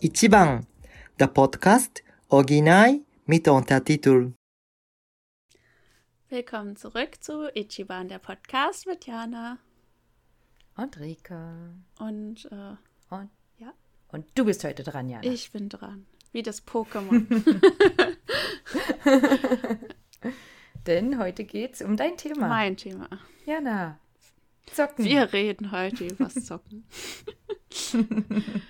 Ichiban, der Podcast Original mit Untertitel. Willkommen zurück zu Ichiban, der Podcast mit Jana. Und Rika. Und, äh, Und, ja. Und du bist heute dran, Jana. ich bin dran. Wie das Pokémon. Denn heute geht's um dein Thema. mein Thema. Jana. Zocken. Wir reden heute über das Zocken.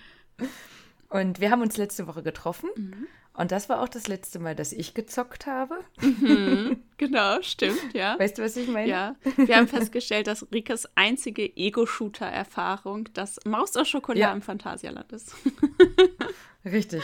Und wir haben uns letzte Woche getroffen. Mhm. Und das war auch das letzte Mal, dass ich gezockt habe. Mhm, genau, stimmt, ja. Weißt du, was ich meine? Ja, wir haben festgestellt, dass Rikas einzige Ego-Shooter-Erfahrung das Maus aus Schokolade Ja. im Phantasialand ist. Richtig.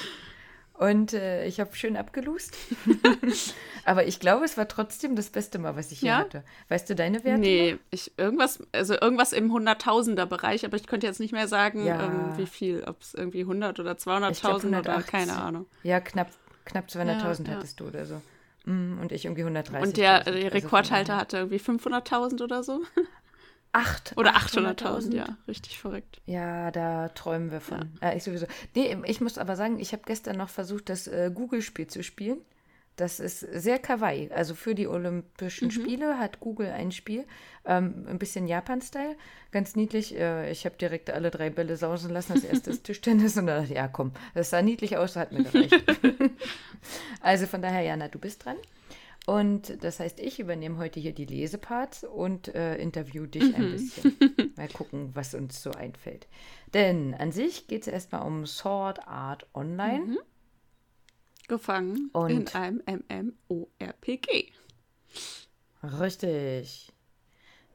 Und äh, ich habe schön abgelust. Aber ich glaube, es war trotzdem das beste Mal, was ich hier Ja? hatte. Weißt du deine Werte? Nee, ich, irgendwas, also irgendwas im Hunderttausender-Bereich, aber ich könnte jetzt nicht mehr sagen, Ja. ähm, wie viel, ob es irgendwie 100 oder Ich glaub, 200.000 oder 180. keine Ahnung. Ja, knapp, knapp 200.000 Ja, hattest du oder so. Mm, Und ich irgendwie 130. Und der, Also der von Rekordhalter daher- hatte irgendwie 500.000 oder so. Acht. Oder 800.000, ja. Richtig verrückt. Ja, da träumen wir von. Äh, ich sowieso. Nee, ich muss aber sagen, ich habe gestern noch versucht, das äh, Google-Spiel zu spielen. Das ist sehr kawaii. Also für die Olympischen Spiele hat Google ein Spiel, ähm, ein bisschen Japan-Style, ganz niedlich. Äh, ich habe direkt alle drei Bälle sausen lassen. Das erste ist Tischtennis und dann dachte ich, ja komm, das sah niedlich aus, hat mir gereicht. also von daher, Jana, du bist dran. Und das heißt, ich übernehme heute hier die Leseparts und äh, interview dich ein bisschen. Mal gucken, was uns so einfällt. Denn an sich geht es erstmal um Sword Art Online. Gefangen Und- in einem MMORPG. Richtig.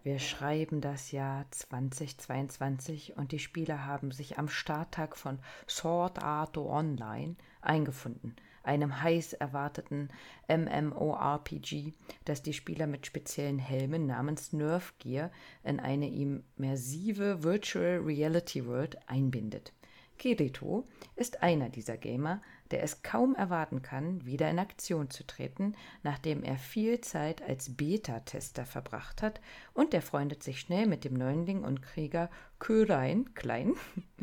Wir schreiben das Jahr 2022 und die Spieler haben sich am Starttag von Sword Art Online eingefunden, einem heiß erwarteten MMORPG, das die Spieler mit speziellen Helmen namens Nerf Gear in eine immersive Virtual Reality World einbindet. Kirito ist einer dieser Gamer, der es kaum erwarten kann, wieder in Aktion zu treten, nachdem er viel Zeit als Beta-Tester verbracht hat und er freundet sich schnell mit dem Neuling und Krieger Körein Klein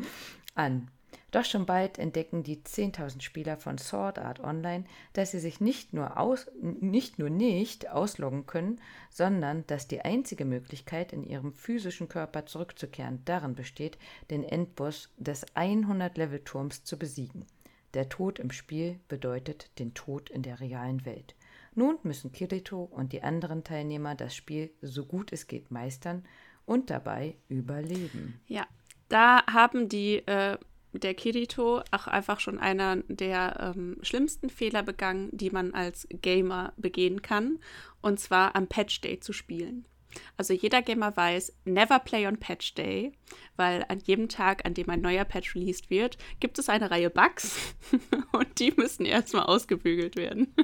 an. Doch schon bald entdecken die 10.000 Spieler von Sword Art Online, dass sie sich nicht nur, aus, nicht nur nicht ausloggen können, sondern dass die einzige Möglichkeit, in ihrem physischen Körper zurückzukehren, darin besteht, den Endboss des 100-Level-Turms zu besiegen. Der Tod im Spiel bedeutet den Tod in der realen Welt. Nun müssen Kirito und die anderen Teilnehmer das Spiel so gut es geht meistern und dabei überleben. Ja, da haben die, äh, der Kirito auch einfach schon einer der ähm, schlimmsten Fehler begangen, die man als Gamer begehen kann, und zwar am Patch Day zu spielen. Also jeder Gamer weiß, never play on Patch Day, weil an jedem Tag, an dem ein neuer Patch released wird, gibt es eine Reihe Bugs und die müssen erstmal ausgebügelt werden.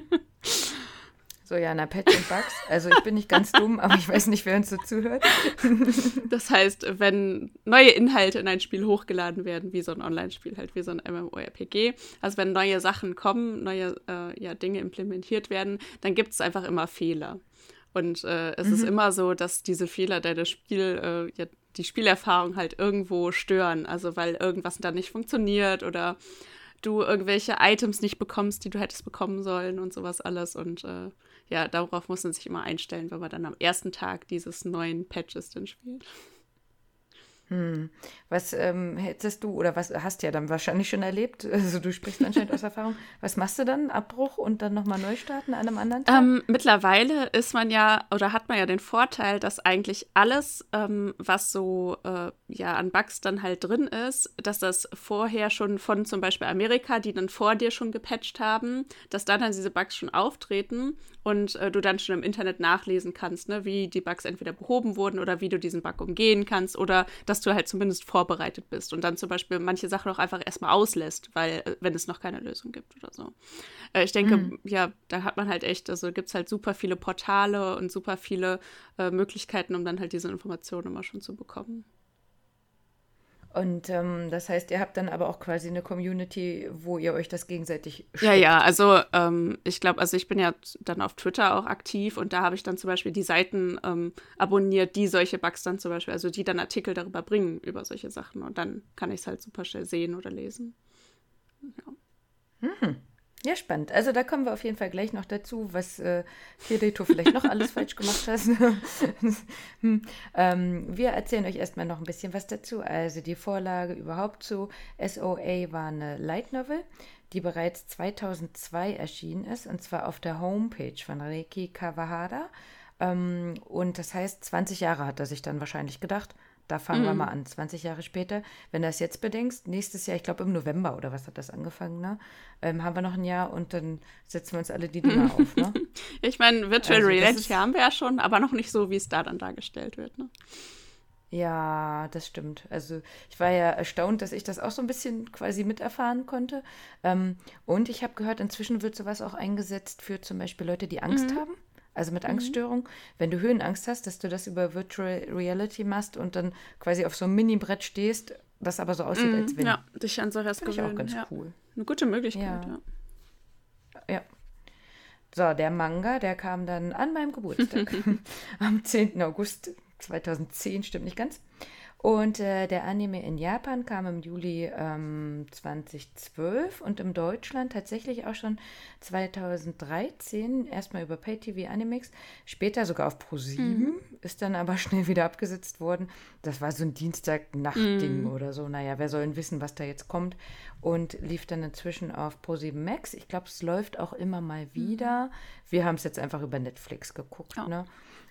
So, Jana, Patch und Bugs. Also ich bin nicht ganz dumm, aber ich weiß nicht, wer uns so zuhört. Das heißt, wenn neue Inhalte in ein Spiel hochgeladen werden, wie so ein Online-Spiel, halt wie so ein MMORPG, also wenn neue Sachen kommen, neue äh, ja, Dinge implementiert werden, dann gibt es einfach immer Fehler. Und äh, es ist immer so, dass diese Fehler deine Spiel, äh, ja, die Spielerfahrung halt irgendwo stören. Also weil irgendwas dann nicht funktioniert oder du irgendwelche Items nicht bekommst, die du hättest bekommen sollen und sowas alles. Und äh, ja, darauf muss man sich immer einstellen, wenn man dann am ersten Tag dieses neuen Patches dann spielt. Was ähm, hättest du oder was hast ja dann wahrscheinlich schon erlebt? Also du sprichst anscheinend aus Erfahrung. Was machst du dann? Abbruch und dann nochmal neu starten an einem anderen Tag? Ähm, mittlerweile ist man ja oder hat man ja den Vorteil, dass eigentlich alles, ähm, was so äh, ja an Bugs dann halt drin ist, dass das vorher schon von zum Beispiel Amerika, die dann vor dir schon gepatcht haben, dass dann, dann diese Bugs schon auftreten und äh, du dann schon im Internet nachlesen kannst, ne, wie die Bugs entweder behoben wurden oder wie du diesen Bug umgehen kannst oder dass du halt zumindest vorbereitet bist und dann zum Beispiel manche Sachen auch einfach erstmal auslässt, weil äh, wenn es noch keine Lösung gibt oder so. Äh, ich denke, ja, da hat man halt echt, also gibt es halt super viele Portale und super viele äh, Möglichkeiten, um dann halt diese Informationen immer schon zu bekommen. Und ähm, das heißt, ihr habt dann aber auch quasi eine Community, wo ihr euch das gegenseitig Ja, ja, also ähm, ich glaube, also ich bin ja dann auf Twitter auch aktiv und da habe ich dann zum Beispiel die Seiten ähm, abonniert, die solche Bugs dann zum Beispiel, also die dann Artikel darüber bringen, über solche Sachen und dann kann ich es halt super schnell sehen oder lesen. Ja. Mhm. Ja, spannend. Also da kommen wir auf jeden Fall gleich noch dazu, was äh, Kirito vielleicht noch alles falsch gemacht hat. hm. ähm, wir erzählen euch erstmal noch ein bisschen was dazu. Also die Vorlage überhaupt zu SOA war eine Light Novel, die bereits 2002 erschienen ist, und zwar auf der Homepage von Reiki Kawahara. Ähm, und das heißt, 20 Jahre hat er sich dann wahrscheinlich gedacht. Da fangen mm. wir mhm. mal an, 20 Jahre später. Wenn du das jetzt bedenkst, nächstes Jahr, ich glaube im November oder was hat das angefangen, ne? Ähm, haben wir noch ein Jahr und dann setzen wir uns alle die Dinger auf, ne? ich meine, Virtual also, Reality haben wir ja schon, aber noch nicht so, wie es da dann dargestellt wird, ne? Ja, das stimmt. Also ich war ja erstaunt, dass ich das auch so ein bisschen quasi miterfahren konnte. Ähm, und ich habe gehört, inzwischen wird sowas auch eingesetzt für zum Beispiel Leute, die Angst mhm. haben also mit mhm. Angststörung. Wenn du Höhenangst hast, dass du das über Virtual Reality machst und dann quasi auf so einem Mini-Brett stehst, das aber so aussieht, mhm. als wenn. Ja, dich an solches gewöhnen. Ich auch ganz ja. cool. Eine gute Möglichkeit, ja. ja. Ja. So, der Manga, der kam dann an meinem Geburtstag am 10. August 2010, stimmt nicht ganz. Und äh, der Anime in Japan kam im Juli ähm, 2012 und in Deutschland tatsächlich auch schon 2013, erstmal über PayTV Animix, später sogar auf Pro7, mhm. ist dann aber schnell wieder abgesetzt worden. Das war so ein Dienstag-Nacht-Ding mhm. oder so. Naja, wer soll denn wissen, was da jetzt kommt? Und lief dann inzwischen auf Pro7 Max. Ich glaube, es läuft auch immer mal mhm. wieder. Wir haben es jetzt einfach über Netflix geguckt. Oh. Ne?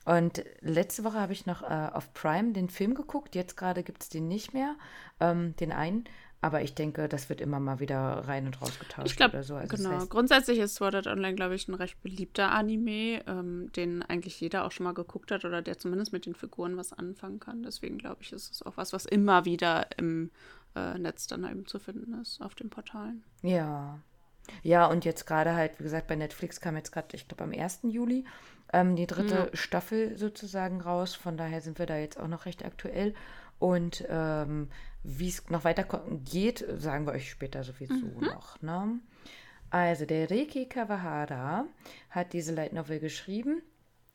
Und letzte Woche habe ich noch äh, auf Prime den Film geguckt. Jetzt gerade gibt es den nicht mehr, ähm, den einen. Aber ich denke, das wird immer mal wieder rein und raus getauscht ich glaub, oder so. Also genau. Das heißt, Grundsätzlich ist Sword Art Online, glaube ich, ein recht beliebter Anime, ähm, den eigentlich jeder auch schon mal geguckt hat oder der zumindest mit den Figuren was anfangen kann. Deswegen glaube ich, ist es auch was, was immer wieder im äh, Netz dann eben zu finden ist, auf den Portalen. Ja. Ja, und jetzt gerade halt, wie gesagt, bei Netflix kam jetzt gerade, ich glaube, am 1. Juli ähm, die dritte ja. Staffel sozusagen raus. Von daher sind wir da jetzt auch noch recht aktuell. Und ähm, wie es noch weiter geht, sagen wir euch später sowieso mhm. noch. Ne? Also, der Reiki Kawahara hat diese Light Novel geschrieben.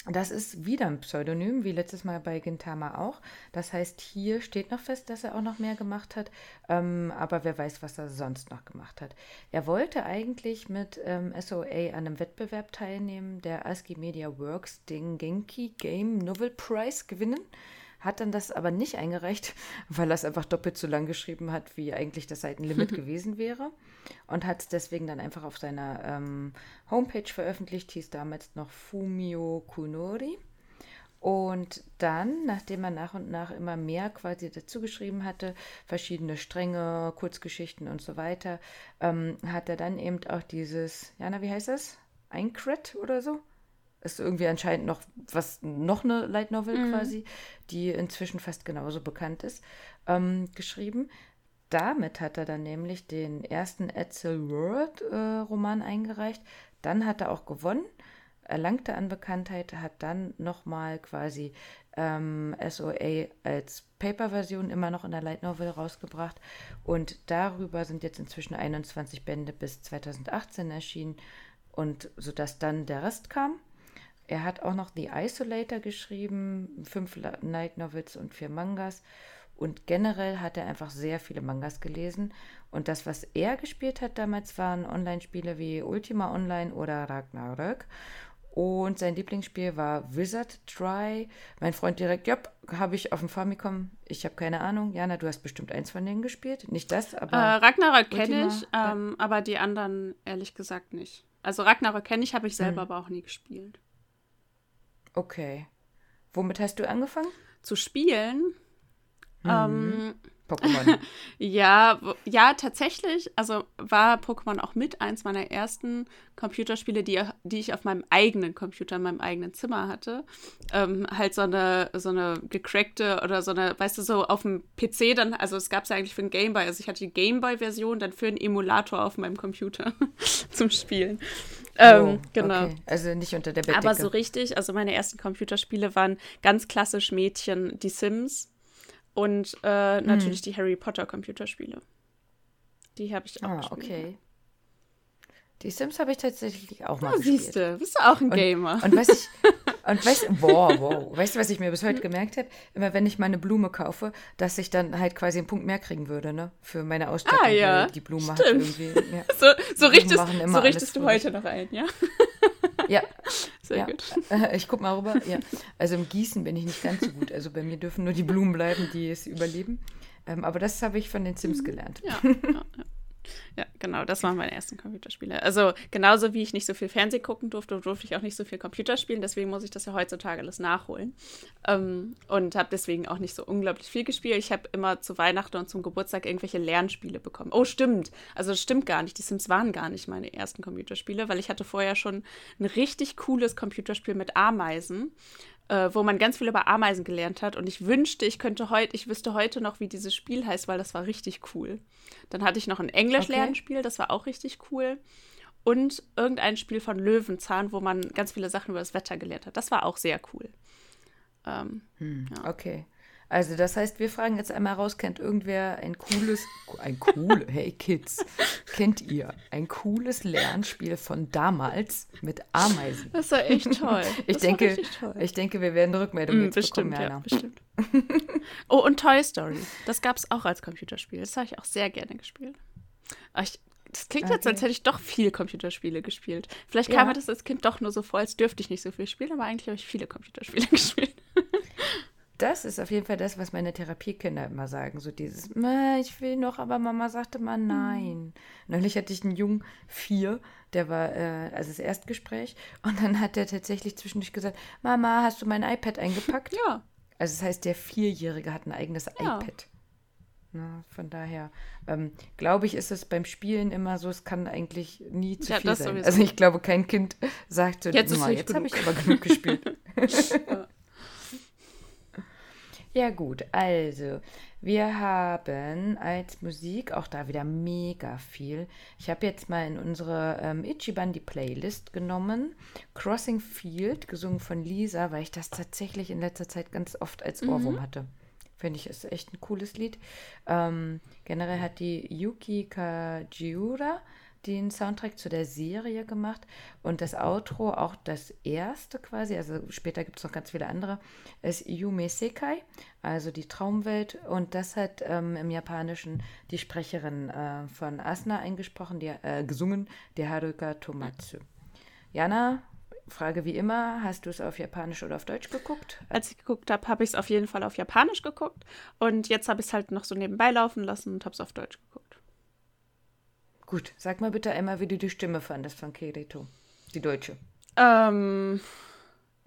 Das ist wieder ein Pseudonym, wie letztes Mal bei Gintama auch. Das heißt, hier steht noch fest, dass er auch noch mehr gemacht hat, ähm, aber wer weiß, was er sonst noch gemacht hat. Er wollte eigentlich mit ähm, SOA an einem Wettbewerb teilnehmen, der ASCII Media Works den Genki Game Novel Prize gewinnen hat dann das aber nicht eingereicht, weil er es einfach doppelt so lang geschrieben hat, wie eigentlich das Seitenlimit gewesen wäre. Und hat es deswegen dann einfach auf seiner ähm, Homepage veröffentlicht, hieß damals noch Fumio Kunori. Und dann, nachdem er nach und nach immer mehr quasi dazu geschrieben hatte, verschiedene Stränge, Kurzgeschichten und so weiter, ähm, hat er dann eben auch dieses, Jana, wie heißt das? Einkret oder so? Ist irgendwie anscheinend noch was, noch eine Light Novel mhm. quasi, die inzwischen fast genauso bekannt ist, ähm, geschrieben. Damit hat er dann nämlich den ersten Edsel World äh, Roman eingereicht. Dann hat er auch gewonnen, erlangte an Bekanntheit, hat dann nochmal quasi ähm, SOA als Paper-Version immer noch in der Light Novel rausgebracht. Und darüber sind jetzt inzwischen 21 Bände bis 2018 erschienen. Und sodass dann der Rest kam. Er hat auch noch The Isolator geschrieben, fünf Night Novels und vier Mangas. Und generell hat er einfach sehr viele Mangas gelesen. Und das, was er gespielt hat damals, waren Online-Spiele wie Ultima Online oder Ragnarök. Und sein Lieblingsspiel war Wizard Try. Mein Freund direkt, ja, habe ich auf dem Famicom. Ich habe keine Ahnung. Jana, du hast bestimmt eins von denen gespielt. Nicht das, aber. Äh, Ragnarök kenne ich, ähm, aber die anderen ehrlich gesagt nicht. Also Ragnarök kenne ich, habe ich selber hm. aber auch nie gespielt. Okay. Womit hast du angefangen? Zu spielen. Mhm. Ähm, Pokémon. ja, ja, tatsächlich. Also war Pokémon auch mit eins meiner ersten Computerspiele, die, die ich auf meinem eigenen Computer, in meinem eigenen Zimmer hatte. Ähm, halt so eine, so eine gecrackte oder so eine, weißt du, so auf dem PC dann, also es gab es ja eigentlich für einen Gameboy. Also ich hatte die Gameboy-Version dann für einen Emulator auf meinem Computer zum Spielen. Ähm, oh, genau. Okay. Also nicht unter der Bettdecke. Aber so richtig, also meine ersten Computerspiele waren ganz klassisch Mädchen, die Sims und äh, natürlich mhm. die Harry Potter Computerspiele. Die habe ich auch ah, gespielt. okay. Die Sims habe ich tatsächlich auch mal ja, gespielt. Siehst du, bist du auch ein Gamer. Und, und was ich Und weißt, wow, wow. weißt du, was ich mir bis heute gemerkt habe? Immer wenn ich meine Blume kaufe, dass ich dann halt quasi einen Punkt mehr kriegen würde, ne? Für meine Ausstattung. Ah, ja. Die Blume Stimmt. hat irgendwie. Ja. So, so richtest, so richtest du heute noch ein, ja? Ja, Sehr ja. gut. Ich guck mal rüber. Ja. Also im Gießen bin ich nicht ganz so gut. Also bei mir dürfen nur die Blumen bleiben, die es überleben. Ähm, aber das habe ich von den Sims gelernt. Ja, ja, ja. genau, das waren meine ersten Computerspiele. Also genauso wie ich nicht so viel Fernsehen gucken durfte, durfte ich auch nicht so viel Computer spielen. Deswegen muss ich das ja heutzutage alles nachholen. Ähm, und habe deswegen auch nicht so unglaublich viel gespielt. Ich habe immer zu Weihnachten und zum Geburtstag irgendwelche Lernspiele bekommen. Oh, stimmt. Also das stimmt gar nicht. Die Sims waren gar nicht meine ersten Computerspiele, weil ich hatte vorher schon ein richtig cooles Computerspiel mit Ameisen äh, wo man ganz viel über Ameisen gelernt hat. Und ich wünschte, ich könnte heute, ich wüsste heute noch, wie dieses Spiel heißt, weil das war richtig cool. Dann hatte ich noch ein Englisch-Lernspiel, das war auch richtig cool. Und irgendein Spiel von Löwenzahn, wo man ganz viele Sachen über das Wetter gelernt hat. Das war auch sehr cool. Ähm, Okay. Also das heißt, wir fragen jetzt einmal raus, kennt irgendwer ein cooles, ein cool, hey Kids, kennt ihr ein cooles Lernspiel von damals mit Ameisen? das war echt toll. Ich das denke, toll. ich denke, wir werden eine Rückmeldung Mm, jetzt bestimmt, bekommen, ja, bestimmt. oh, und Toy Story. Das gab es auch als Computerspiel. Das habe ich auch sehr gerne gespielt. Aber ich, das klingt jetzt, Okay. als hätte ich doch viel Computerspiele gespielt. Vielleicht Ja. kam mir das als Kind doch nur so vor, als dürfte ich nicht so viel spielen, aber eigentlich habe ich viele Computerspiele gespielt. Das ist auf jeden Fall das, was meine Therapiekinder immer sagen. So dieses, "Ma, ich will noch, aber Mama sagte mal nein. Neulich hatte ich einen Jungen, vier, der war, äh, also das Erstgespräch. Und dann hat er tatsächlich zwischendurch gesagt, Mama, hast du mein iPad eingepackt? Ja. Also das heißt, der Vierjährige hat ein eigenes Ja. iPad. Na, von daher ähm, glaube ich, ist es beim Spielen immer so, es kann eigentlich nie zu Ja, viel sein. sowieso. Also ich glaube, kein Kind sagt so, Jetzt ist "Na, nicht jetzt habe ich genug." aber genug gespielt. Ja. Ja gut, also wir haben als Musik auch da wieder mega viel. Ich habe jetzt mal in unsere ähm, Ichiban die Playlist genommen. Crossing Field, gesungen von Lisa, weil ich das tatsächlich in letzter Zeit ganz oft als Ohrwurm hatte. Finde ich, ist echt ein cooles Lied. Ähm, generell hat die Yuki Kajiura den Soundtrack zu der Serie gemacht und das Outro, auch das erste quasi, also später gibt es noch ganz viele andere, ist Yume Sekai, also die Traumwelt und das hat ähm, im Japanischen die Sprecherin äh, von Asuna eingesprochen, die, äh, gesungen, die Haruka Tomatsu. Jana, Frage wie immer, hast du es auf Japanisch oder auf Deutsch geguckt? Als ich geguckt habe, habe ich es auf jeden Fall auf Japanisch geguckt. Und jetzt habe ich es halt noch so nebenbei laufen lassen und habe es auf Deutsch geguckt. Gut, sag mal bitte einmal, wie du die Stimme fandest von Kirito, die Deutsche. Ähm,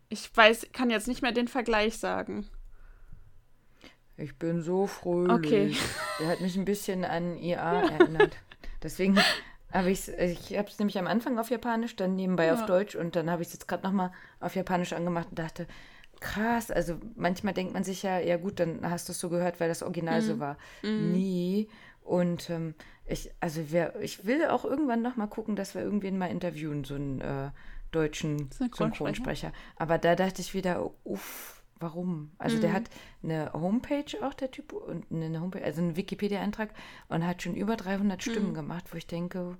ich weiß, kann jetzt nicht mehr den Vergleich sagen. Ich bin so fröhlich. Okay. Der hat mich ein bisschen an IA erinnert. Deswegen habe ich es, ich habe es nämlich am Anfang auf Japanisch, dann nebenbei auf Ja. Deutsch und dann habe ich es jetzt gerade nochmal auf Japanisch angemacht und dachte, krass, also manchmal denkt man sich ja, ja gut, dann hast du es so gehört, weil das Original Mhm. so war. Nee. Und ähm, ich, also wer, ich will auch irgendwann nochmal gucken, dass wir irgendwen mal interviewen, so einen äh, deutschen Synchronsprecher. Aber da dachte ich wieder, uff, warum? Also der hat eine Homepage auch, der Typ, und eine Homepage, also einen Wikipedia-Eintrag und hat schon über 300 Stimmen gemacht, wo ich denke,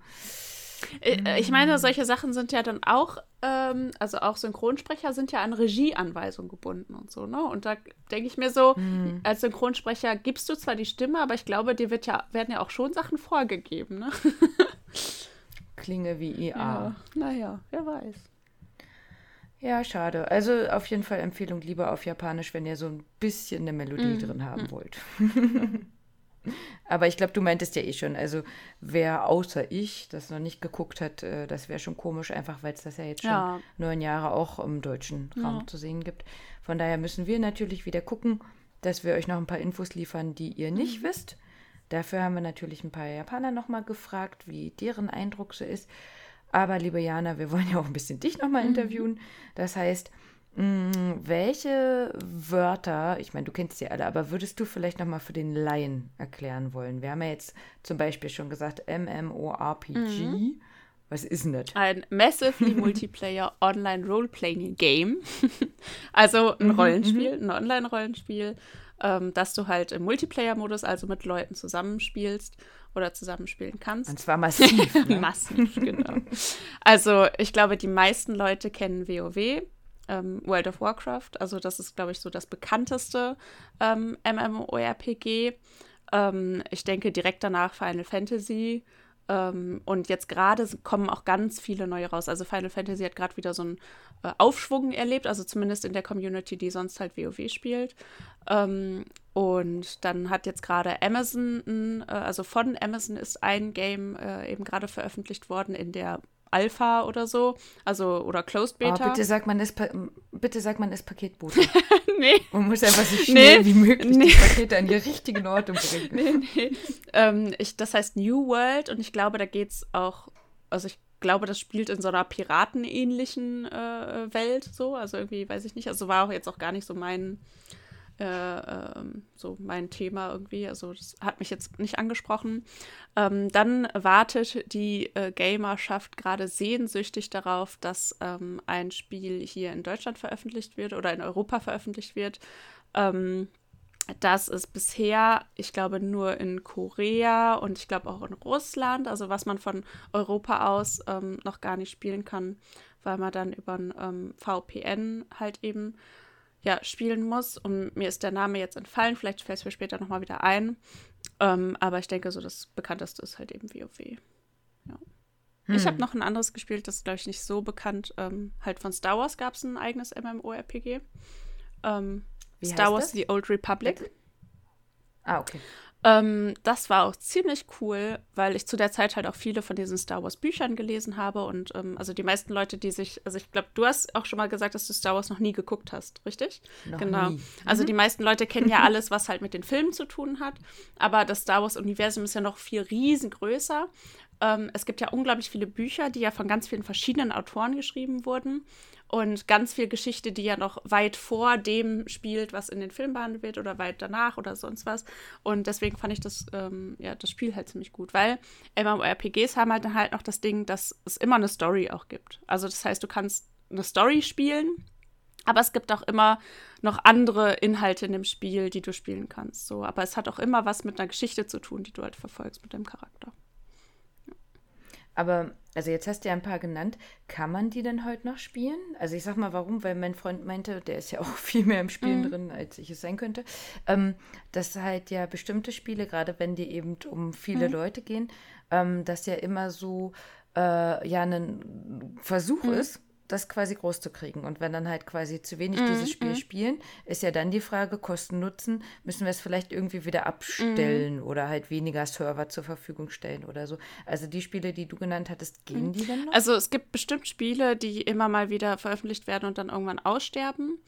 Ich meine, solche Sachen sind ja dann auch, ähm, also auch Synchronsprecher sind ja an Regieanweisungen gebunden und so, ne? Und da denke ich mir so, als Synchronsprecher gibst du zwar die Stimme, aber ich glaube, dir wird ja, werden ja auch schon Sachen vorgegeben, ne? klinge wie IA. Naja, wer weiß. Ja, schade. Also auf jeden Fall Empfehlung lieber auf Japanisch, wenn ihr so ein bisschen eine Melodie drin haben wollt. Aber ich glaube, du meintest ja eh schon, also wer außer ich das noch nicht geguckt hat, äh, das wäre schon komisch, einfach weil es das ja jetzt schon Ja. neun Jahre auch im deutschen Raum Ja. zu sehen gibt. Von daher müssen wir natürlich wieder gucken, dass wir euch noch ein paar Infos liefern, die ihr nicht wisst. Dafür haben wir natürlich ein paar Japaner nochmal gefragt, wie deren Eindruck so ist. Aber liebe Jana, wir wollen ja auch ein bisschen dich nochmal interviewen. Das heißt, mh, welche Wörter, ich meine, du kennst sie alle, aber würdest du vielleicht nochmal für den Laien erklären wollen? Wir haben ja jetzt zum Beispiel schon gesagt MMORPG. Was ist denn das? Ein Massively Multiplayer Online Role-Playing Game. also ein Rollenspiel, ein Online-Rollenspiel, ähm, dass du halt im Multiplayer-Modus, also mit Leuten zusammenspielst oder zusammenspielen kannst. Und zwar massiv. Ne? Massiv, genau. Also ich glaube, die meisten Leute kennen WoW. Ähm, World of Warcraft. Also das ist, glaube ich, so das bekannteste ähm, MMORPG. Ähm, ich denke direkt danach Final Fantasy. Ähm, und jetzt gerade kommen auch ganz viele neue raus. Also Final Fantasy hat gerade wieder so einen äh, Aufschwung erlebt, also zumindest in der Community, die sonst halt WoW spielt. Ähm, und dann hat jetzt gerade Amazon, äh, also von Amazon ist ein Game äh, eben gerade veröffentlicht worden in der Alpha oder so, also oder Closed Oh, Beta. bitte sag man ist bitte sag man ist Paketbote. nee, Man muss einfach so schnell Nee, wie möglich nee. die Pakete an die richtigen Orte bringen. nee, nee. Ähm, ich, das heißt New World und ich glaube, da geht es auch, also ich glaube, das spielt in so einer piratenähnlichen äh, Welt so, also irgendwie, weiß ich nicht, also war auch jetzt auch gar nicht so mein äh, ähm, so mein Thema irgendwie, also das hat mich jetzt nicht angesprochen. Ähm, dann wartet die äh, Gamerschaft gerade sehnsüchtig darauf, dass ähm, ein Spiel hier in Deutschland veröffentlicht wird oder in Europa veröffentlicht wird. Ähm, das ist bisher, ich glaube, nur in Korea und ich glaube auch in Russland, also was man von Europa aus ähm, noch gar nicht spielen kann, weil man dann über ein VPN halt eben ja, spielen muss. Und mir ist der Name jetzt entfallen, vielleicht fällt es mir später nochmal wieder ein. Ähm, aber ich denke, so das bekannteste ist halt eben WoW. Ja. Ich Hm. habe noch ein anderes gespielt, das ist, glaube ich, nicht so bekannt. Ähm, halt von Star Wars gab es ein eigenes MMORPG. Ähm, Star Wars das? The Old Republic. Ah, okay. Ähm, das war auch ziemlich cool, weil ich zu der Zeit halt auch viele von diesen Star Wars Büchern gelesen habe und ähm, also die meisten Leute, die sich, also ich glaube, du hast auch schon mal gesagt, dass du Star Wars noch nie geguckt hast, richtig? Noch genau. nie. Also die meisten Leute kennen ja alles, was halt mit den Filmen zu tun hat, aber das Star Wars Universum ist ja noch viel riesengrößer. Ähm, es gibt ja unglaublich viele Bücher, die ja von ganz vielen verschiedenen Autoren geschrieben wurden und ganz viel Geschichte, die ja noch weit vor dem spielt, was in den Filmen behandelt wird oder weit danach oder sonst was. Und deswegen fand ich das, ähm, ja, das Spiel halt ziemlich gut, weil MMORPGs haben halt halt noch das Ding, dass es immer eine Story auch gibt. Also das heißt, du kannst eine Story spielen, aber es gibt auch immer noch andere Inhalte in dem Spiel, die du spielen kannst. So, aber es hat auch immer was mit einer Geschichte zu tun, die du halt verfolgst mit deinem Charakter. Aber, also jetzt hast du ja ein paar genannt. Kann man die denn heute noch spielen? Also ich sag mal, warum? Weil mein Freund meinte, der ist ja auch viel mehr im Spielen Mhm. drin, als ich es sein könnte, ähm, dass halt ja bestimmte Spiele, gerade wenn die eben um viele Mhm. Leute gehen, ähm, dass ja immer so äh, ja ein Versuch Mhm. ist, das quasi groß zu kriegen. Und wenn dann halt quasi zu wenig Mhm, dieses Spiel mhm. spielen, ist ja dann die Frage, Kosten Nutzen, müssen wir es vielleicht irgendwie wieder abstellen Mhm. oder halt weniger Server zur Verfügung stellen oder so. Also die Spiele, die du genannt hattest, gehen die denn noch? Also es gibt bestimmt Spiele, die immer mal wieder veröffentlicht werden und dann irgendwann aussterben.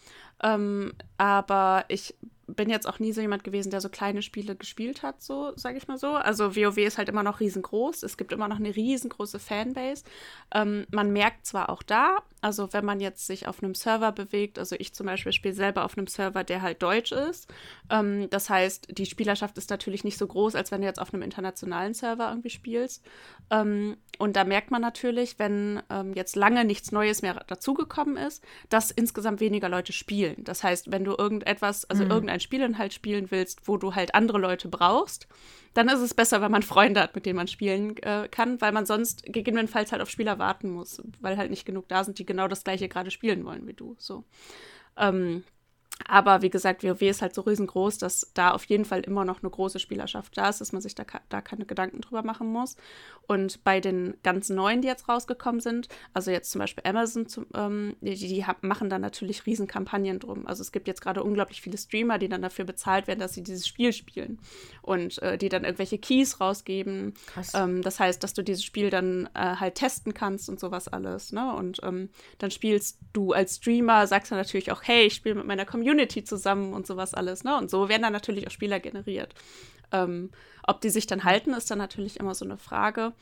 Ähm, aber ich bin jetzt auch nie so jemand gewesen, der so kleine Spiele gespielt hat, so sage ich mal so. Also WoW ist halt immer noch riesengroß. Es gibt immer noch eine riesengroße Fanbase. Ähm, man merkt zwar auch da, also wenn man jetzt sich auf einem Server bewegt, also ich zum Beispiel spiele selber auf einem Server, der halt deutsch ist. Ähm, das heißt, die Spielerschaft ist natürlich nicht so groß, als wenn du jetzt auf einem internationalen Server irgendwie spielst. Ähm, und da merkt man natürlich, wenn ähm, jetzt lange nichts Neues mehr dazugekommen ist, dass insgesamt weniger Leute spielen. Das heißt, wenn du irgendetwas, also Mhm. irgendein Spielinhalt spielen willst, wo du halt andere Leute brauchst, dann ist es besser, wenn man Freunde hat, mit denen man spielen äh, kann, weil man sonst gegebenenfalls halt auf Spieler warten muss, weil halt nicht genug da sind, die genau das gleiche gerade spielen wollen wie du. So. Ähm, aber wie gesagt, WoW ist halt so riesengroß, dass da auf jeden Fall immer noch eine große Spielerschaft da ist, dass man sich da, da keine Gedanken drüber machen muss. Und bei den ganz neuen, die jetzt rausgekommen sind, also jetzt zum Beispiel Amazon, zum, ähm, die, die machen dann natürlich Riesenkampagnen drum. Also es gibt jetzt gerade unglaublich viele Streamer, die dann dafür bezahlt werden, dass sie dieses Spiel spielen und äh, die dann irgendwelche Keys rausgeben. Ähm, das heißt, dass du dieses Spiel dann äh, halt testen kannst und sowas alles. Ne? Und ähm, dann spielst du als Streamer, sagst dann natürlich auch, hey, ich spiele mit meiner Community zusammen und sowas alles. Ne? Und so werden dann natürlich auch Spieler generiert. Ähm, ob die sich dann halten, ist dann natürlich immer so eine Frage.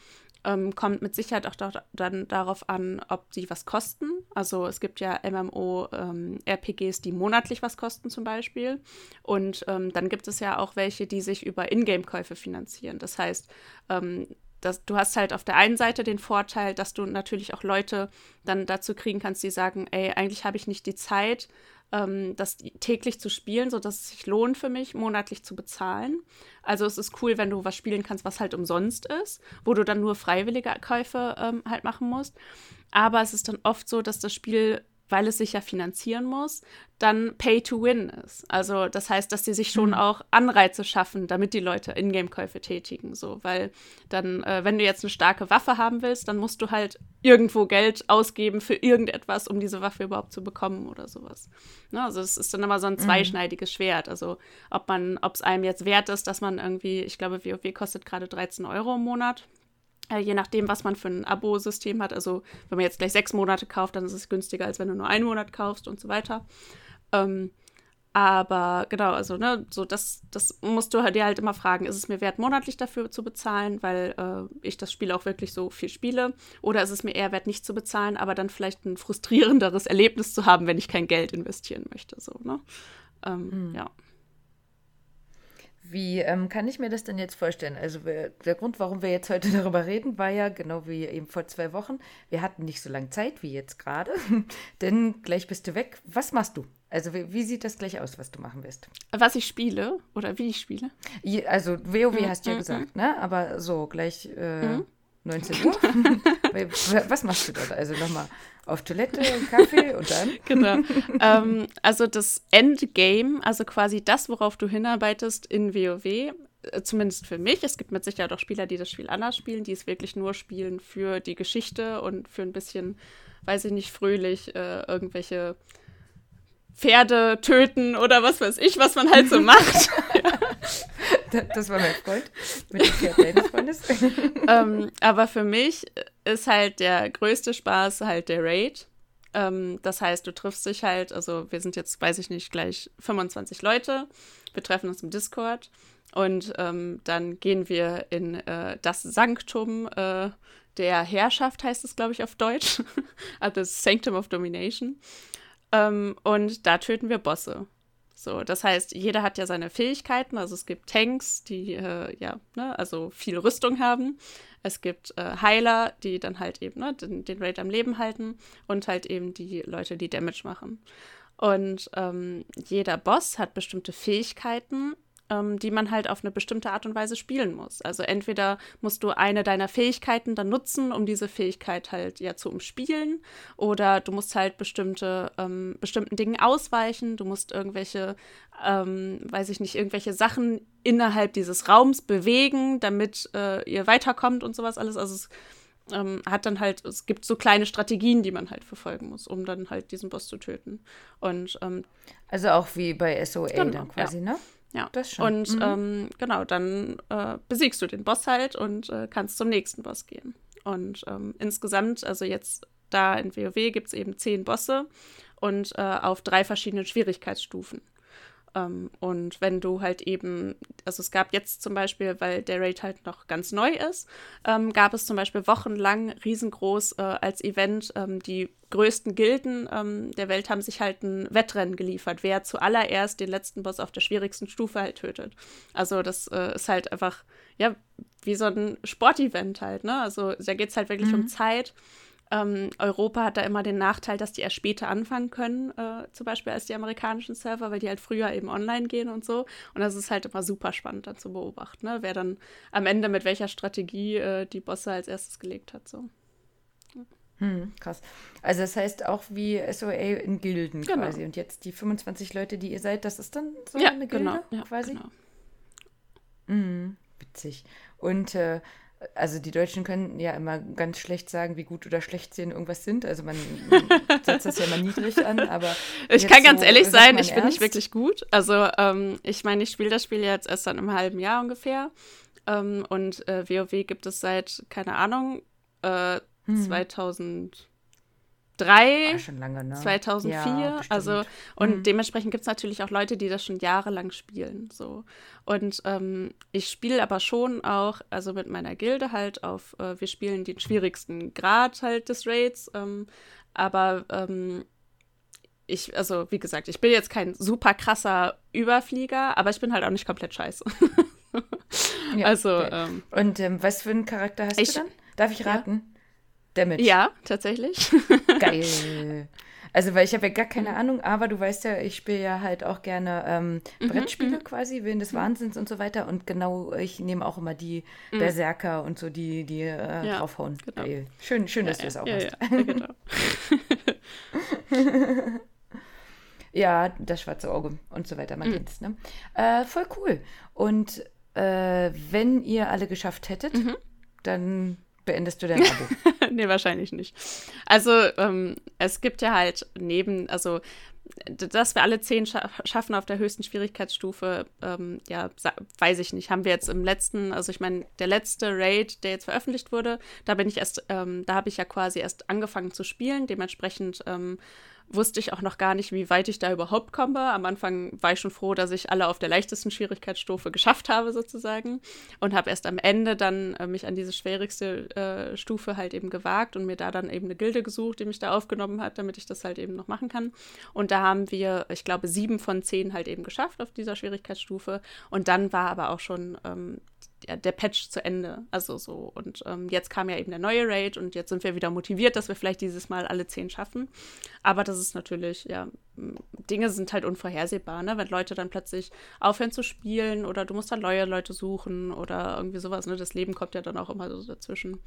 Ähm, kommt mit Sicherheit auch da, dann darauf an, ob die was kosten. Also es gibt ja MMO-RPGs, die monatlich was kosten zum Beispiel. Und ähm, dann gibt es ja auch welche, die sich über Ingame-Käufe finanzieren. Das heißt, ähm, das, du hast halt auf der einen Seite den Vorteil, dass du natürlich auch Leute dann dazu kriegen kannst, die sagen, ey, eigentlich habe ich nicht die Zeit, ähm, das täglich zu spielen, sodass es sich lohnt für mich, monatlich zu bezahlen. Also es ist cool, wenn du was spielen kannst, was halt umsonst ist, wo du dann nur freiwillige Käufe ähm, halt machen musst. Aber es ist dann oft so, dass das Spiel weil es sich ja finanzieren muss, dann Pay to Win ist. Also das heißt, dass sie sich schon mhm. auch Anreize schaffen, damit die Leute Ingame-Käufe tätigen. So, weil dann, äh, wenn du jetzt eine starke Waffe haben willst, dann musst du halt irgendwo Geld ausgeben für irgendetwas, um diese Waffe überhaupt zu bekommen oder sowas. Ne? Also es ist dann immer so ein mhm. zweischneidiges mhm. Schwert. Also ob man, ob es einem jetzt wert ist, dass man irgendwie, ich glaube, WoW kostet gerade 13 Euro im Monat äh, je nachdem, was man für ein Abo-System hat. Also wenn man jetzt gleich sechs Monate kauft, dann ist es günstiger, als wenn du nur einen Monat kaufst und so weiter. Ähm, aber genau, also ne, so das, das musst du dir halt immer fragen, ist es mir wert, monatlich dafür zu bezahlen, weil äh, ich das Spiel auch wirklich so viel spiele, oder ist es mir eher wert, nicht zu bezahlen, aber dann vielleicht ein frustrierenderes Erlebnis zu haben, wenn ich kein Geld investieren möchte, so ne, ähm, mhm. ja. Wie ähm, kann ich mir das denn jetzt vorstellen? Also der Grund, warum wir jetzt heute darüber reden, war ja genau wie eben vor zwei Wochen. Wir hatten nicht so lange Zeit wie jetzt gerade, denn gleich bist du weg. Was machst du? Also wie, wie, sieht das gleich aus, was du machen wirst? Was ich spiele oder wie ich spiele? Also WoW mhm. hast du ja mm, gesagt, ne? Aber so gleich äh, mhm. 19 Uhr. was machst du dort? Also nochmal auf Toilette, Kaffee und dann? genau. ähm, also das Endgame, also quasi das, worauf du hinarbeitest in WoW, äh, zumindest für mich, es gibt mit Sicherheit auch Spieler, die das Spiel anders spielen, die es wirklich nur spielen für die Geschichte und für ein bisschen, weiß ich nicht, fröhlich äh, irgendwelche Pferde töten oder was weiß ich, was man halt so macht. Das war mein Freund mit dem Pferd deines Freundes. ähm, aber für mich ist halt der größte Spaß halt der Raid. Ähm, das heißt, du triffst dich halt, also wir sind jetzt, weiß ich nicht, gleich 25 Leute. Wir treffen uns im Discord und ähm, dann gehen wir in äh, das Sanktum äh, der Herrschaft, heißt es, glaube ich, auf Deutsch. also das Sanctum of Domination. Ähm, und da töten wir Bosse. So, das heißt, jeder hat ja seine Fähigkeiten. Also es gibt Tanks, die äh, ja, ne, also viel Rüstung haben. Es gibt äh, Heiler, die dann halt eben ne, den, den Raid am Leben halten und halt eben die Leute, die Damage machen. Und ähm, jeder Boss hat bestimmte Fähigkeiten ähm, die man halt auf eine bestimmte Art und Weise spielen muss. Also entweder musst du eine deiner Fähigkeiten dann nutzen, um diese Fähigkeit halt ja zu umspielen, oder du musst halt bestimmte ähm, bestimmten Dingen ausweichen. Du musst irgendwelche, ähm, weiß ich nicht, irgendwelche Sachen innerhalb dieses Raums bewegen, damit äh, ihr weiterkommt und sowas alles. Also es ähm, hat dann halt, es gibt so kleine Strategien, die man halt verfolgen muss, um dann halt diesen Boss zu töten. Und ähm, also auch wie bei SOA genau, dann quasi, ja. ne? Ja, das schon. Und mhm. ähm, genau, dann äh, besiegst du den Boss halt und äh, kannst zum nächsten Boss gehen. Und ähm, insgesamt, also jetzt da in WoW gibt es eben zehn Bosse und äh, auf drei verschiedenen Schwierigkeitsstufen. Ähm, und wenn du halt eben, also es gab jetzt zum Beispiel, weil der Raid halt noch ganz neu ist, ähm, gab es zum Beispiel wochenlang riesengroß äh, als Event ähm, die größten Gilden der Welt haben sich halt ein Wettrennen geliefert, wer zuallererst den letzten Boss auf der schwierigsten Stufe halt tötet. Also das äh, ist halt einfach, ja, wie so ein Sportevent halt, ne? Also da geht es halt wirklich mhm. um Zeit ähm, Europa hat da immer den Nachteil, dass die erst später anfangen können, äh, zum Beispiel als die amerikanischen Server, weil die halt früher eben online gehen und so. Und das ist halt immer super spannend dann zu beobachten, ne? wer dann am Ende mit welcher Strategie äh, die Bosse als erstes gelegt hat. So. Hm, krass. Also das heißt auch wie SOA in Gilden genau. quasi. Und jetzt die 25 Leute, die ihr seid, das ist dann so ja, eine Gilde genau, ja, quasi? Genau. Hm, witzig. Und äh, also die Deutschen können ja immer ganz schlecht sagen, wie gut oder schlecht sie in irgendwas sind. Also man, setzt das ja immer niedrig an, aber. Ich kann ganz so, ehrlich sein, ich bin nicht wirklich gut. Also ähm, ich meine, ich spiele das Spiel jetzt erst seit einem halben Jahr ungefähr. Ähm, und äh, WoW gibt es seit, keine Ahnung, äh, hm. 2000. 2003, schon lange, ne? 2004. Ja, also, und mhm. dementsprechend gibt es natürlich auch Leute, die das schon jahrelang spielen. So. Und ähm, ich spiele aber schon auch, also mit meiner Gilde halt auf, äh, wir spielen den schwierigsten Grad halt des Raids. Ähm, aber ähm, ich, also wie gesagt, ich bin jetzt kein super krasser Überflieger, aber ich bin halt auch nicht komplett scheiße. ja, also. Okay. Ähm, und ähm, was für einen Charakter hast ich, du dann? Darf ich raten? Ja. Damage. Ja, tatsächlich. Geil. Also, weil ich habe ja gar keine Ahnung, aber du weißt ja, ich spiele ja halt auch gerne ähm, mhm, Brettspiele mhm, quasi, Willen des. Wahnsinns und so weiter. Und genau, ich nehme auch immer die mhm. Berserker und so, die, die äh, ja, draufhauen. Genau. Geil. Schön, schön, dass ja, du das auch ja, hast. Ja, genau. ja, das schwarze Auge und so weiter, man mhm. kennt's, ne? Äh, voll cool. Und äh, wenn ihr alle geschafft hättet, mhm. dann beendest du dein Abo? nee, wahrscheinlich nicht. Also, ähm, es gibt ja halt neben, also dass wir alle zehn scha schaffen auf der höchsten Schwierigkeitsstufe, ähm, ja, weiß ich nicht. Haben wir jetzt im letzten, also ich meine, der letzte Raid, der jetzt veröffentlicht wurde, da bin ich erst, ähm, da habe ich ja quasi erst angefangen zu spielen. Dementsprechend ähm, wusste ich auch noch gar nicht, wie weit ich da überhaupt komme. Am Anfang war ich schon froh, dass ich alle auf der leichtesten Schwierigkeitsstufe geschafft habe, sozusagen. Und habe erst am Ende dann äh, mich an diese schwierigste äh, Stufe halt eben gewagt und mir da dann eben eine Gilde gesucht, die mich da aufgenommen hat, damit ich das halt eben noch machen kann. Und da haben wir, ich glaube, sieben von zehn halt eben geschafft auf dieser Schwierigkeitsstufe. Und dann war aber auch schon ähm, der Patch zu Ende. Also so. Und ähm, jetzt kam ja eben der neue Raid und jetzt sind wir wieder motiviert, dass wir vielleicht dieses Mal alle zehn schaffen. Aber das ist natürlich, ja, Dinge sind halt unvorhersehbar, ne? Wenn Leute dann plötzlich aufhören zu spielen oder du musst dann neue Leute suchen oder irgendwie sowas, ne? Das Leben kommt ja dann auch immer so dazwischen.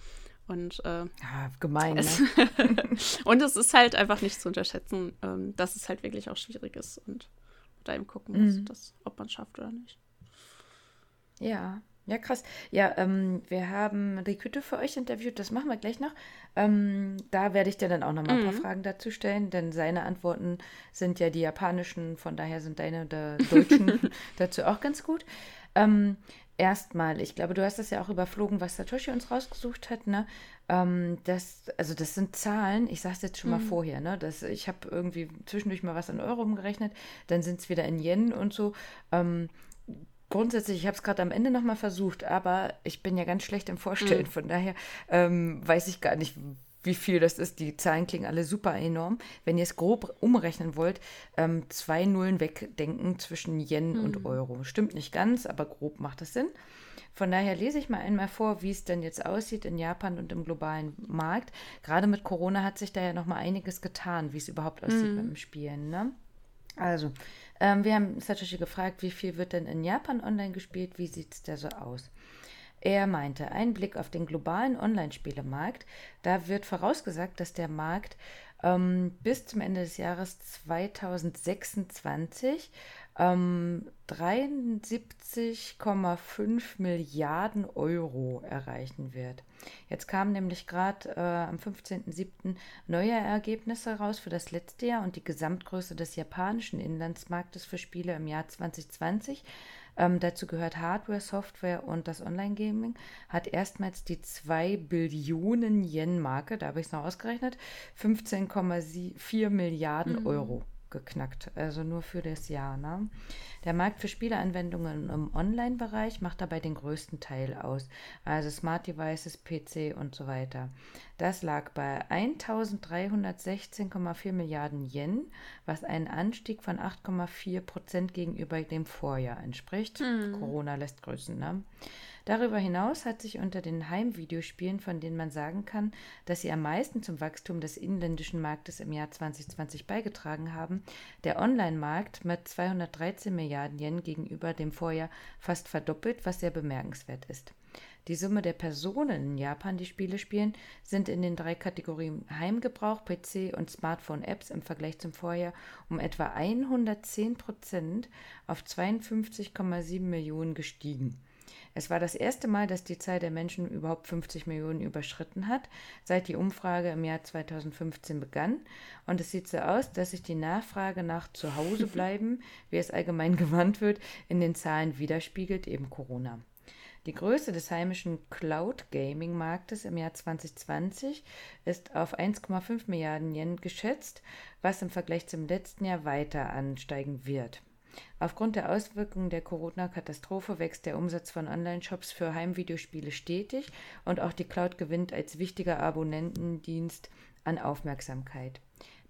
Und äh, ja, gemein. Es ne? und es ist halt einfach nicht zu unterschätzen, ähm, dass es halt wirklich auch schwierig ist und da eben gucken muss, mhm. dass, ob man es schafft oder nicht. Ja, ja, krass. Ja, ähm, wir haben Riküte für euch interviewt, das machen wir gleich noch. Ähm, da werde ich dir dann auch noch mal ein paar mhm. Fragen dazu stellen, denn seine Antworten sind ja die japanischen, von daher sind deine der deutschen dazu auch ganz gut. Ähm, Erstmal, ich glaube, du hast das ja auch überflogen, was Satoshi uns rausgesucht hat, ne? Ähm, das, also das sind Zahlen, ich sage es jetzt schon mal mhm. vorher, ne? Das, ich habe irgendwie zwischendurch mal was in Euro umgerechnet, dann sind es wieder in Yen und so. Ähm, grundsätzlich, ich habe es gerade am Ende nochmal versucht, aber ich bin ja ganz schlecht im Vorstellen. Mhm. Von daher ähm, weiß ich gar nicht, wie viel das ist. Die Zahlen klingen alle super enorm. Wenn ihr es grob umrechnen wollt, ähm, zwei Nullen wegdenken zwischen Yen mhm. und Euro. Stimmt nicht ganz, aber grob macht das Sinn. Von daher lese ich mal einmal vor, wie es denn jetzt aussieht in Japan und im globalen Markt. Gerade mit Corona hat sich da ja noch mal einiges getan, wie es überhaupt aussieht mhm. beim Spielen. Ne? Also, ähm, wir haben Satoshi gefragt, wie viel wird denn in Japan online gespielt, wie sieht es da so aus? Er meinte, ein Blick auf den globalen Online-Spielemarkt, da wird vorausgesagt, dass der Markt ähm, bis zum Ende des Jahres 2026 ähm, 73,5 Milliarden Euro erreichen wird. Jetzt kamen nämlich gerade äh, am 15.07. neue Ergebnisse raus für das letzte Jahr und die Gesamtgröße des japanischen Inlandsmarktes für Spiele im Jahr 2020 ähm, dazu gehört Hardware, Software und das Online-Gaming. Hat erstmals die 2 Billionen Yen-Marke, da habe ich es noch ausgerechnet, 15,4 Milliarden mhm. Euro geknackt. Also nur für das Jahr. Ne? Der Markt für Spieleanwendungen im Online-Bereich macht dabei den größten Teil aus. Also Smart Devices, PC und so weiter. Das lag bei 1316,4 Milliarden Yen, was einen Anstieg von 8,4 Prozent gegenüber dem Vorjahr entspricht. Mhm. Corona lässt grüßen. Ne? Darüber hinaus hat sich unter den Heimvideospielen, von denen man sagen kann, dass sie am meisten zum Wachstum des inländischen Marktes im Jahr 2020 beigetragen haben, der Online-Markt mit 213 Milliarden Yen gegenüber dem Vorjahr fast verdoppelt, was sehr bemerkenswert ist. Die Summe der Personen in Japan, die Spiele spielen, sind in den drei Kategorien Heimgebrauch, PC und Smartphone-Apps im Vergleich zum Vorjahr um etwa 110 Prozent auf 52,7 Millionen gestiegen. Es war das erste Mal, dass die Zahl der Menschen überhaupt 50 Millionen überschritten hat, seit die Umfrage im Jahr 2015 begann. Und es sieht so aus, dass sich die Nachfrage nach Zuhause bleiben, wie es allgemein gewandt wird, in den Zahlen widerspiegelt, eben Corona. Die Größe des heimischen Cloud-Gaming-Marktes im Jahr 2020 ist auf 1,5 Milliarden Yen geschätzt, was im Vergleich zum letzten Jahr weiter ansteigen wird. Aufgrund der Auswirkungen der Corona-Katastrophe wächst der Umsatz von Online-Shops für Heimvideospiele stetig und auch die Cloud gewinnt als wichtiger Abonnentendienst an Aufmerksamkeit.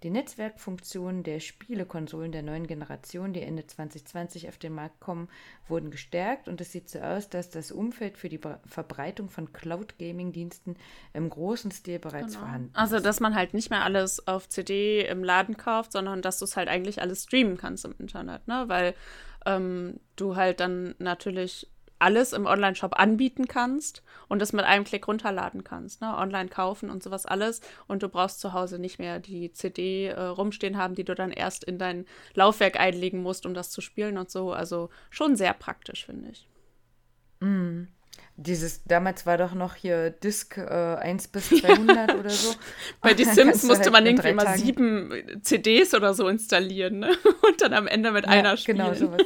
Die Netzwerkfunktionen der Spielekonsolen der neuen Generation, die Ende 2020 auf den Markt kommen, wurden gestärkt und es sieht so aus, dass das Umfeld für die Verbreitung von Cloud-Gaming-Diensten im großen Stil bereits genau. vorhanden ist. Also, dass man halt nicht mehr alles auf CD im Laden kauft, sondern dass du es halt eigentlich alles streamen kannst im Internet, ne? Weil ähm, du halt dann natürlich alles im Online-Shop anbieten kannst und es mit einem Klick runterladen kannst. Ne? Online kaufen und sowas alles. Und du brauchst zu Hause nicht mehr die CD äh, rumstehen haben, die du dann erst in dein Laufwerk einlegen musst, um das zu spielen und so. Also schon sehr praktisch, finde ich. Mm. Dieses, damals war doch noch hier Disk äh, 1 bis 200 oder so. Bei Die Sims musste halt man irgendwie mal sieben CDs oder so installieren, ne? Und dann am Ende mit ja, einer spielen. Genau, sowas.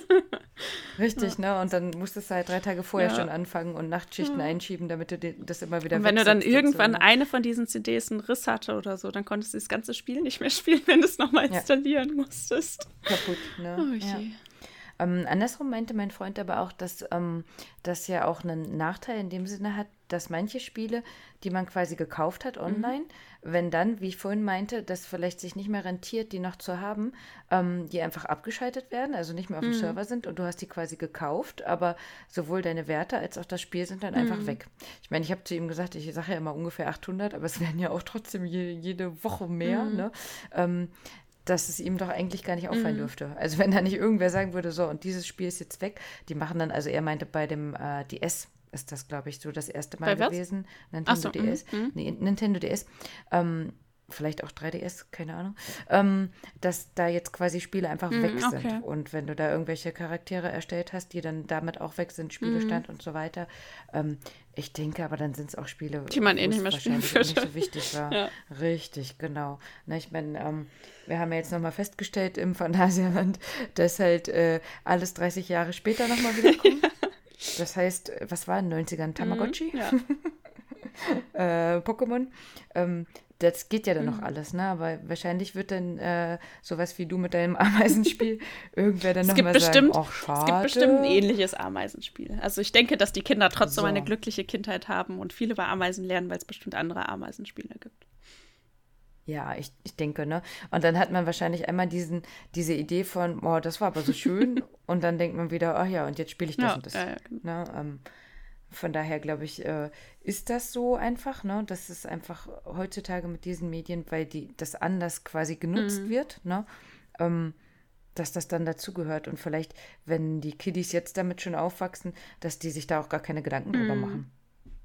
Richtig, ja. ne? Und dann musstest du halt drei Tage vorher ja. schon anfangen und Nachtschichten einschieben, damit du das immer wieder Und wenn du dann irgendwann so, ne? eine von diesen CDs einen Riss hatte oder so, dann konntest du das ganze Spiel nicht mehr spielen, wenn du es nochmal installieren musstest. Kaputt, ne? Oh, je. Ähm, andersrum meinte mein Freund aber auch, dass ähm, das ja auch einen Nachteil in dem Sinne hat, dass manche Spiele, die man quasi gekauft hat mhm. online, mhm. wenn dann, wie ich vorhin meinte, das vielleicht sich nicht mehr rentiert, die noch zu haben, ähm, die einfach abgeschaltet werden, also nicht mehr auf dem mhm. Server sind und du hast die quasi gekauft, aber sowohl deine Werte als auch das Spiel sind dann einfach mhm. weg. Ich meine, ich habe zu ihm gesagt, ich sage ja immer ungefähr 800, aber es werden ja auch trotzdem je, jede Woche mehr. Mhm. Ne? Ähm, dass es ihm doch eigentlich gar nicht auffallen mhm. dürfte. Also wenn da nicht irgendwer sagen würde, so, und dieses Spiel ist jetzt weg, die machen dann, also er meinte bei dem äh, DS ist das, glaube ich, so das erste Mal gewesen. Nintendo so, DS. Mm, Nee, Nintendo DS. Ähm, vielleicht auch 3DS, keine Ahnung, ähm, dass da jetzt quasi Spiele einfach mm, weg sind. Okay. Und wenn du da irgendwelche Charaktere erstellt hast, die dann damit auch weg sind, Spielestand mm. und so weiter. Ähm, ich denke aber, dann sind es auch Spiele, die man eh nicht mehr spielen würde. nicht so wichtig war. ja. Richtig, genau. Na, ich meine, ähm, wir haben ja jetzt nochmal festgestellt im Phantasialand, dass halt äh, alles 30 Jahre später nochmal wiederkommt. das heißt, was war in den 90ern? Tamagotchi? Mhm, ja. äh, Pokémon. Ähm, das geht ja dann mhm. noch alles, ne? Aber wahrscheinlich wird dann äh, sowas wie du mit deinem Ameisenspiel irgendwer dann nochmal sagen, ach, schade. Es gibt bestimmt ein ähnliches Ameisenspiel. Also ich denke, dass die Kinder trotzdem so. eine glückliche Kindheit haben und viele bei Ameisen lernen, weil es bestimmt andere Ameisenspiele gibt. Ja, ich, ich denke, ne? Und dann hat man wahrscheinlich einmal diesen, diese Idee von, oh, das war aber so schön. und dann denkt man wieder, ach ja, und jetzt spiele ich das ja, und das. Ja, ja, genau. ne? ähm, von daher glaube ich, äh, ist das so einfach, ne? Das ist einfach heutzutage mit diesen Medien, weil die das anders quasi genutzt mhm. wird, ne? Ähm, dass das dann dazugehört. Und vielleicht, wenn die Kiddies jetzt damit schon aufwachsen, dass die sich da auch gar keine Gedanken drüber mhm. machen.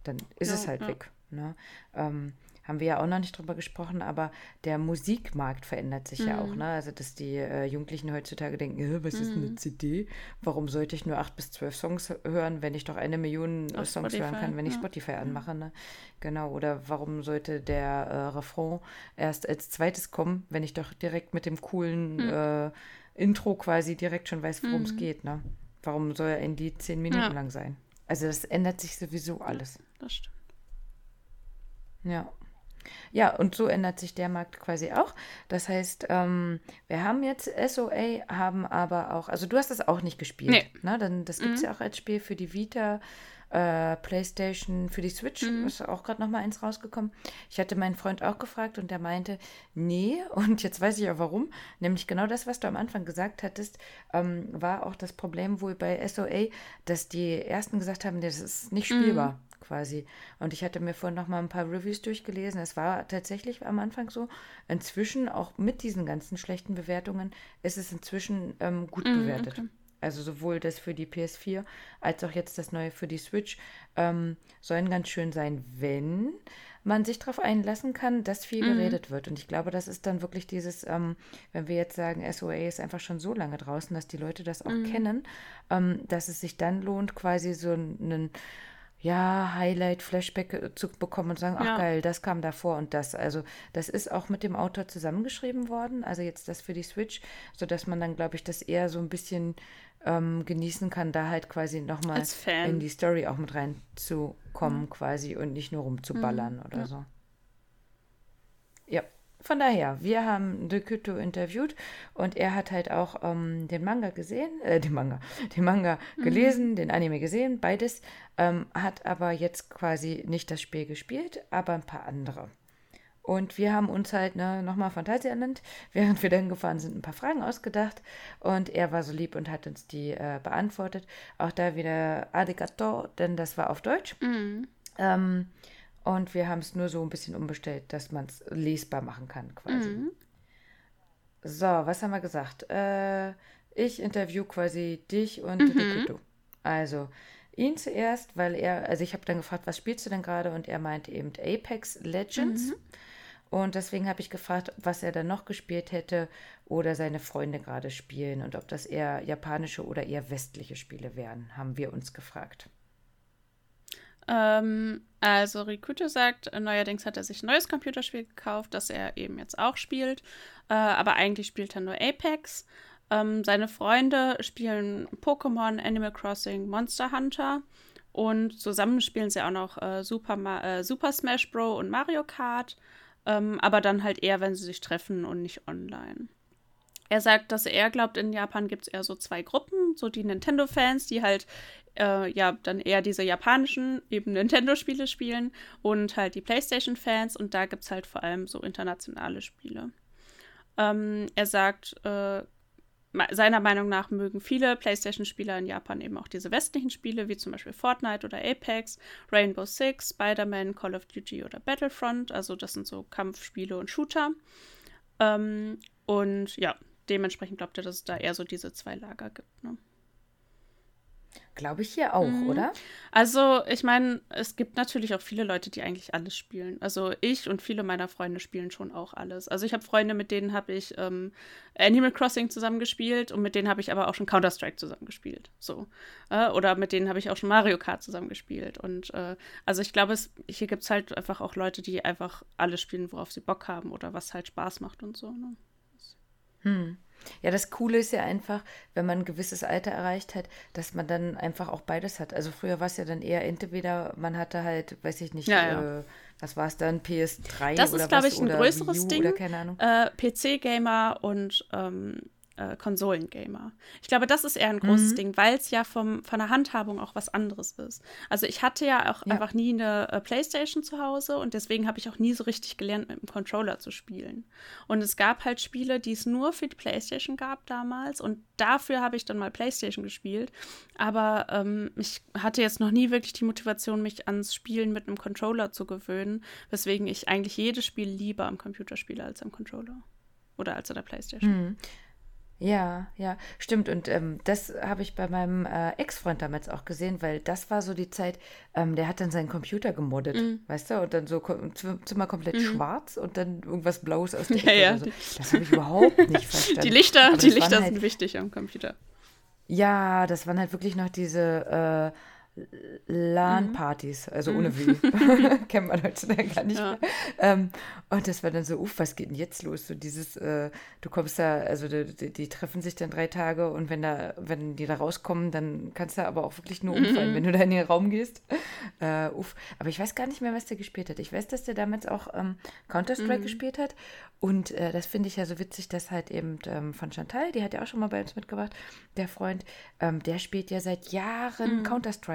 Dann ist ja, es halt ja. weg. Ne? Ähm, haben wir ja auch noch nicht drüber gesprochen, aber der Musikmarkt verändert sich mhm. ja auch. Ne? Also, dass die äh, Jugendlichen heutzutage denken, äh, was mhm. ist eine CD? Warum sollte ich nur acht bis zwölf Songs hören, wenn ich doch eine Million Auf Songs Spotify, hören kann, wenn ich Spotify anmache? Ne? Genau. Oder warum sollte der äh, Refrain erst als zweites kommen, wenn ich doch direkt mit dem coolen mhm. Äh, Intro quasi direkt schon weiß, worum es mhm. geht? Ne? Warum soll ein Lied zehn Minuten ja. lang sein? Also das ändert sich sowieso alles. Das stimmt. Ja. Ja, und so ändert sich der Markt quasi auch. Das heißt, ähm, wir haben jetzt SOA, haben aber auch, also du hast das auch nicht gespielt. Nee. Ne? Dann, das gibt es mhm. ja auch als Spiel für die Vita, äh, PlayStation, für die Switch. Mhm. Ist auch gerade noch mal eins rausgekommen. Ich hatte meinen Freund auch gefragt und der meinte, nee. Und jetzt weiß ich auch warum. Nämlich genau das, was du am Anfang gesagt hattest, ähm, war auch das Problem wohl bei SOA, dass die Ersten gesagt haben, das ist nicht spielbar. Mhm quasi. Und ich hatte mir vorhin noch mal ein paar Reviews durchgelesen. Es war tatsächlich am Anfang so. Inzwischen, auch mit diesen ganzen schlechten Bewertungen, ist es inzwischen ähm, gut mm, bewertet. Okay. Also sowohl das für die PS4 als auch jetzt das neue für die Switch ähm, sollen ganz schön sein, wenn man sich darauf einlassen kann, dass viel mhm. geredet wird. Und ich glaube, das ist dann wirklich dieses, ähm, wenn wir jetzt sagen, SOA ist einfach schon so lange draußen, dass die Leute das auch mhm. kennen, ähm, dass es sich dann lohnt, quasi so einen ja, Highlight, Flashback äh, zu bekommen und sagen, ach ja. geil, das kam davor und das. Also das ist auch mit dem Autor zusammengeschrieben worden, also jetzt das für die Switch, sodass man dann, glaube ich, das eher so ein bisschen ähm, genießen kann, da halt quasi nochmal in die Story auch mit reinzukommen mhm. quasi und nicht nur rumzuballern mhm. oder ja. so. Ja. Von daher, wir haben Dokuto interviewt und er hat halt auch ähm, den Manga gesehen, äh, den Manga, den Manga mhm. gelesen, den Anime gesehen, beides, ähm, hat aber jetzt quasi nicht das Spiel gespielt, aber ein paar andere. Und wir haben uns halt ne, nochmal Fantasie ernannt, während wir dann gefahren sind, ein paar Fragen ausgedacht. Und er war so lieb und hat uns die äh, beantwortet. Auch da wieder Arigato, denn das war auf Deutsch. Mhm. Ähm, und wir haben es nur so ein bisschen umbestellt, dass man es lesbar machen kann, quasi. Mhm. So, was haben wir gesagt? Äh, ich interview quasi dich und mhm. Also, ihn zuerst, weil er, also ich habe dann gefragt, was spielst du denn gerade? Und er meinte eben Apex Legends. Mhm. Und deswegen habe ich gefragt, was er dann noch gespielt hätte oder seine Freunde gerade spielen und ob das eher japanische oder eher westliche Spiele wären, haben wir uns gefragt. Ähm, also Rikuto sagt, neuerdings hat er sich ein neues Computerspiel gekauft, das er eben jetzt auch spielt. Äh, aber eigentlich spielt er nur Apex. Ähm, seine Freunde spielen Pokémon, Animal Crossing, Monster Hunter. Und zusammen spielen sie auch noch äh, Super, äh, Super Smash Bros. und Mario Kart. Ähm, aber dann halt eher, wenn sie sich treffen und nicht online. Er sagt, dass er glaubt, in Japan gibt es eher so zwei Gruppen, so die Nintendo-Fans, die halt äh, ja dann eher diese japanischen eben Nintendo-Spiele spielen und halt die PlayStation-Fans und da gibt es halt vor allem so internationale Spiele. Ähm, er sagt, äh, seiner Meinung nach mögen viele PlayStation-Spieler in Japan eben auch diese westlichen Spiele, wie zum Beispiel Fortnite oder Apex, Rainbow Six, Spider-Man, Call of Duty oder Battlefront. Also das sind so Kampfspiele und Shooter. Ähm, und ja, dementsprechend glaubt er, dass es da eher so diese zwei Lager gibt. Ne? Glaube ich hier auch, mhm. oder? Also, ich meine, es gibt natürlich auch viele Leute, die eigentlich alles spielen. Also, ich und viele meiner Freunde spielen schon auch alles. Also, ich habe Freunde, mit denen habe ich ähm, Animal Crossing zusammengespielt und mit denen habe ich aber auch schon Counter-Strike zusammengespielt. So. Äh, oder mit denen habe ich auch schon Mario Kart zusammengespielt. Und äh, also, ich glaube, es, hier gibt es halt einfach auch Leute, die einfach alles spielen, worauf sie Bock haben oder was halt Spaß macht und so. Ne? Hm. Ja, das Coole ist ja einfach, wenn man ein gewisses Alter erreicht hat, dass man dann einfach auch beides hat. Also früher war es ja dann eher entweder, man hatte halt, weiß ich nicht, ja, ja. Äh, was war es dann, PS3 das oder ist, glaube ich, ein größeres Ding. Äh, PC-Gamer und ähm, äh, Konsolengamer. Ich glaube, das ist eher ein großes mhm. Ding, weil es ja vom, von der Handhabung auch was anderes ist. Also ich hatte ja auch ja. einfach nie eine äh, Playstation zu Hause und deswegen habe ich auch nie so richtig gelernt, mit dem Controller zu spielen. Und es gab halt Spiele, die es nur für die Playstation gab damals und dafür habe ich dann mal Playstation gespielt. Aber ähm, ich hatte jetzt noch nie wirklich die Motivation, mich ans Spielen mit einem Controller zu gewöhnen, weswegen ich eigentlich jedes Spiel lieber am Computer spiele als am Controller. Oder als an der Playstation. Mhm. Ja, ja, stimmt. Und ähm, das habe ich bei meinem äh, Ex-Freund damals auch gesehen, weil das war so die Zeit, ähm, der hat dann seinen Computer gemoddet, mhm. weißt du? Und dann so Zimmer komplett mhm. schwarz und dann irgendwas Blaues aus der Ecke. Ja, ja. So. Das habe ich überhaupt nicht verstanden. Die Lichter, die Lichter halt, sind wichtig am Computer. Ja, das waren halt wirklich noch diese äh, LAN-Partys, also mhm. ohne W. Kennt man heutzutage gar nicht ja. mehr. Ähm, und das war dann so, uff, was geht denn jetzt los? So dieses, äh, du kommst da, also die, die, treffen sich dann drei Tage und wenn da, wenn die da rauskommen, dann kannst du aber auch wirklich nur umfallen, mhm. wenn du da in den Raum gehst. Äh, uff. Aber ich weiß gar nicht mehr, was der gespielt hat. Ich weiß, dass der damals auch ähm, Counter-Strike mhm. gespielt hat. Und äh, das finde ich ja so witzig, dass halt eben ähm, von Chantal, die hat ja auch schon mal bei uns mitgebracht, der Freund, ähm, der spielt ja seit Jahren mhm.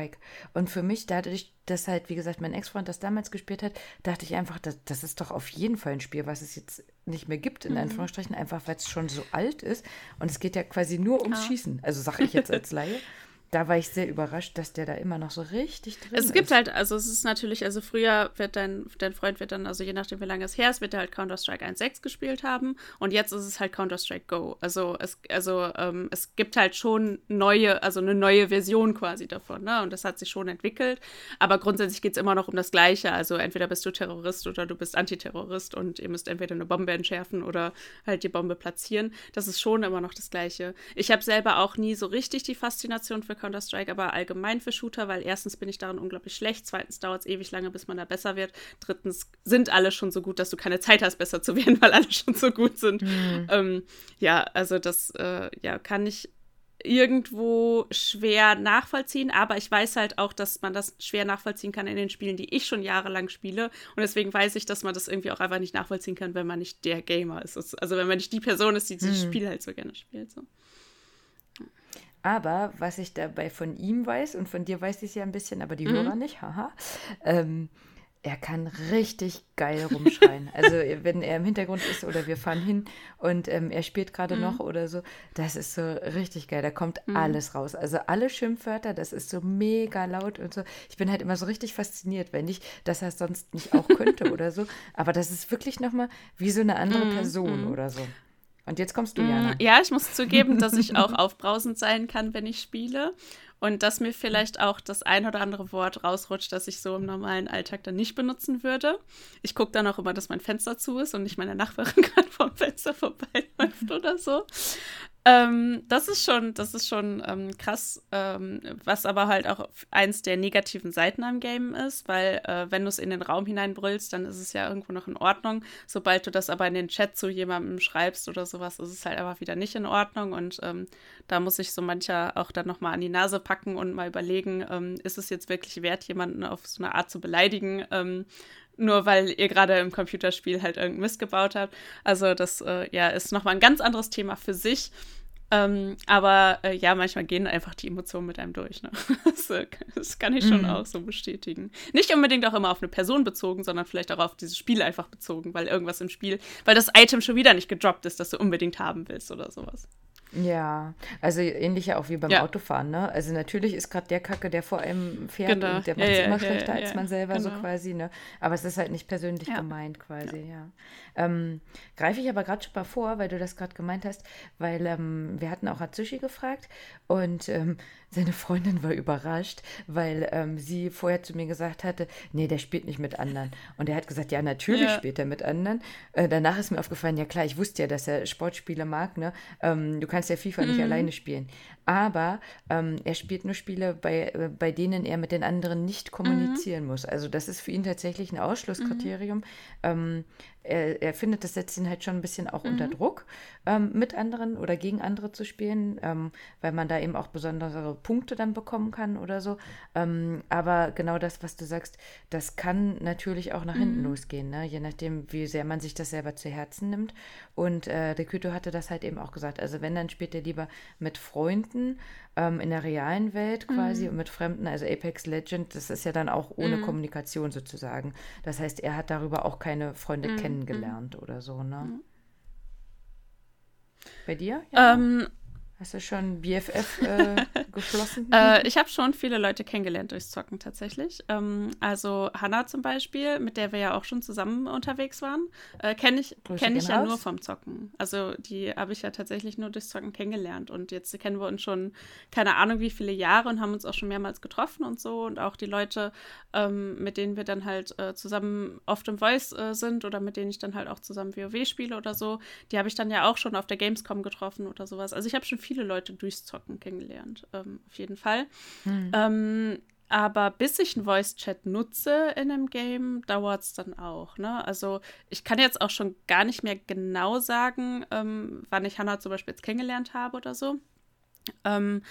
Counter-Strike. Und für mich, dadurch, dass halt, wie gesagt, mein Ex-Freund das damals gespielt hat, dachte ich einfach, das, das ist doch auf jeden Fall ein Spiel, was es jetzt nicht mehr gibt, in mhm. Anführungsstrichen, einfach weil es schon so alt ist. Und es geht ja quasi nur ums ah. Schießen. Also sage ich jetzt als Laie da war ich sehr überrascht, dass der da immer noch so richtig drin ist. Es gibt halt, also es ist natürlich, also früher wird dein, dein Freund wird dann, also je nachdem wie lange es her ist, wird er halt Counter-Strike 1.6 gespielt haben und jetzt ist es halt Counter-Strike Go. Also es, also ähm, es gibt halt schon neue, also eine neue Version quasi davon, ne? Und das hat sich schon entwickelt. Aber grundsätzlich geht es immer noch um das Gleiche. Also entweder bist du Terrorist oder du bist Antiterrorist und ihr müsst entweder eine Bombe entschärfen oder halt die Bombe platzieren. Das ist schon immer noch das Gleiche. Ich habe selber auch nie so richtig die Faszination für Counter-Strike, aber allgemein für Shooter, weil erstens bin ich darin unglaublich schlecht, zweitens dauert es ewig lange, bis man da besser wird, drittens sind alle schon so gut, dass du keine Zeit hast, besser zu werden, weil alle schon so gut sind. Mhm. Ähm, ja, also das äh, ja, kann ich irgendwo schwer nachvollziehen, aber ich weiß halt auch, dass man das schwer nachvollziehen kann in den Spielen, die ich schon jahrelang spiele. Und deswegen weiß ich, dass man das irgendwie auch einfach nicht nachvollziehen kann, wenn man nicht der Gamer ist. Also wenn man nicht die Person ist, die dieses mhm. Spiel halt so gerne spielt. So. Aber was ich dabei von ihm weiß, und von dir weiß ich es ja ein bisschen, aber die mhm. Hörer nicht, haha, ähm, er kann richtig geil rumschreien. also wenn er im Hintergrund ist oder wir fahren hin und ähm, er spielt gerade mhm. noch oder so, das ist so richtig geil. Da kommt mhm. alles raus. Also alle Schimpfwörter, das ist so mega laut und so. Ich bin halt immer so richtig fasziniert, wenn ich, dass er sonst nicht auch könnte oder so. Aber das ist wirklich nochmal wie so eine andere mhm. Person mhm. oder so. Und jetzt kommst du, Jana. Mm, ja, ich muss zugeben, dass ich auch aufbrausend sein kann, wenn ich spiele. Und dass mir vielleicht auch das ein oder andere Wort rausrutscht, das ich so im normalen Alltag dann nicht benutzen würde. Ich gucke dann auch immer, dass mein Fenster zu ist und nicht meine Nachbarin gerade vom Fenster vorbeiläuft oder so. Ähm, das ist schon, das ist schon ähm, krass, ähm, was aber halt auch eins der negativen Seiten am Game ist, weil äh, wenn du es in den Raum hineinbrüllst, dann ist es ja irgendwo noch in Ordnung. Sobald du das aber in den Chat zu jemandem schreibst oder sowas, ist es halt einfach wieder nicht in Ordnung und ähm, da muss ich so mancher auch dann nochmal an die Nase packen und mal überlegen, ähm, ist es jetzt wirklich wert, jemanden auf so eine Art zu beleidigen? Ähm, nur weil ihr gerade im Computerspiel halt irgendeinen Mist gebaut habt. Also das äh, ja, ist nochmal ein ganz anderes Thema für sich. Ähm, aber äh, ja, manchmal gehen einfach die Emotionen mit einem durch. Ne? Das, äh, das, kann ich schon mhm. auch so bestätigen. Nicht unbedingt auch immer auf eine Person bezogen, sondern vielleicht auch auf dieses Spiel einfach bezogen, weil irgendwas im Spiel, weil das Item schon wieder nicht gedroppt ist, das du unbedingt haben willst oder sowas. Ja, also ähnlich ja auch wie beim ja. Autofahren, ne? Also natürlich ist gerade der Kacke, der vor einem fährt genau. und der macht es ja, ja, immer schlechter als man selber genau. so quasi, ne? Aber es ist halt nicht persönlich gemeint quasi, ja. Ähm, Greife ich aber gerade schon mal vor, weil du das gerade gemeint hast, weil ähm, wir hatten auch Atsushi gefragt und ähm, seine Freundin war überrascht, weil ähm, sie vorher zu mir gesagt hatte, nee, der spielt nicht mit anderen. Und er hat gesagt, ja, natürlich ja. spielt er mit anderen. Äh, danach ist mir aufgefallen, ja klar, ich wusste ja, dass er Sportspiele mag. Ne? Ähm, du kannst ja FIFA mhm. nicht alleine spielen. Aber ähm, er spielt nur Spiele, bei, äh, bei denen er mit den anderen nicht kommunizieren mhm. muss. Also das ist für ihn tatsächlich ein Ausschlusskriterium. Mhm er, er, findet, das setzt ihn halt schon ein bisschen auch mhm. unter Druck, ähm, mit anderen oder gegen andere zu spielen, ähm, weil man da eben auch besondere Punkte dann bekommen kann oder so. Ähm, aber genau das, was du sagst, das kann natürlich auch nach mhm. hinten losgehen, ne? je nachdem, wie sehr man sich das selber zu Herzen nimmt. Und äh, der Kyto hatte das halt eben auch gesagt. Also wenn, dann spielt er lieber mit Freunden ähm, in der realen Welt quasi mhm. und mit Fremden, also Apex Legend, das ist ja dann auch ohne mhm. Kommunikation sozusagen. Das heißt, er hat darüber auch keine Freunde mhm. kennengelernt oder so, ne? Mhm. Bei dir? Ja. Ähm, Hast du schon BFF äh, geschlossen? äh, ich habe schon viele Leute kennengelernt durchs Zocken tatsächlich. Ähm, also Hannah zum Beispiel, mit der wir ja auch schon zusammen unterwegs waren, äh, kenne ich, kenn ich ja nur vom Zocken. Also die habe ich ja tatsächlich nur durchs Zocken kennengelernt. Und jetzt kennen wir uns schon keine Ahnung wie viele Jahre und haben uns auch schon mehrmals getroffen und so. Und auch die Leute, ähm, mit denen wir dann halt äh, zusammen oft im Voice äh, sind oder mit denen ich dann halt auch zusammen WoW spiele oder so, die habe ich dann ja auch schon auf der Gamescom getroffen oder sowas. Also ich habe schon viele viele Leute durchs Zocken kennengelernt, ähm, auf jeden Fall. Mhm. Ähm, aber bis ich einen Voice-Chat nutze in einem Game, dauert es dann auch. Ne? Also ich kann jetzt auch schon gar nicht mehr genau sagen, ähm, wann ich Hannah zum Beispiel jetzt kennengelernt habe oder so. Ähm,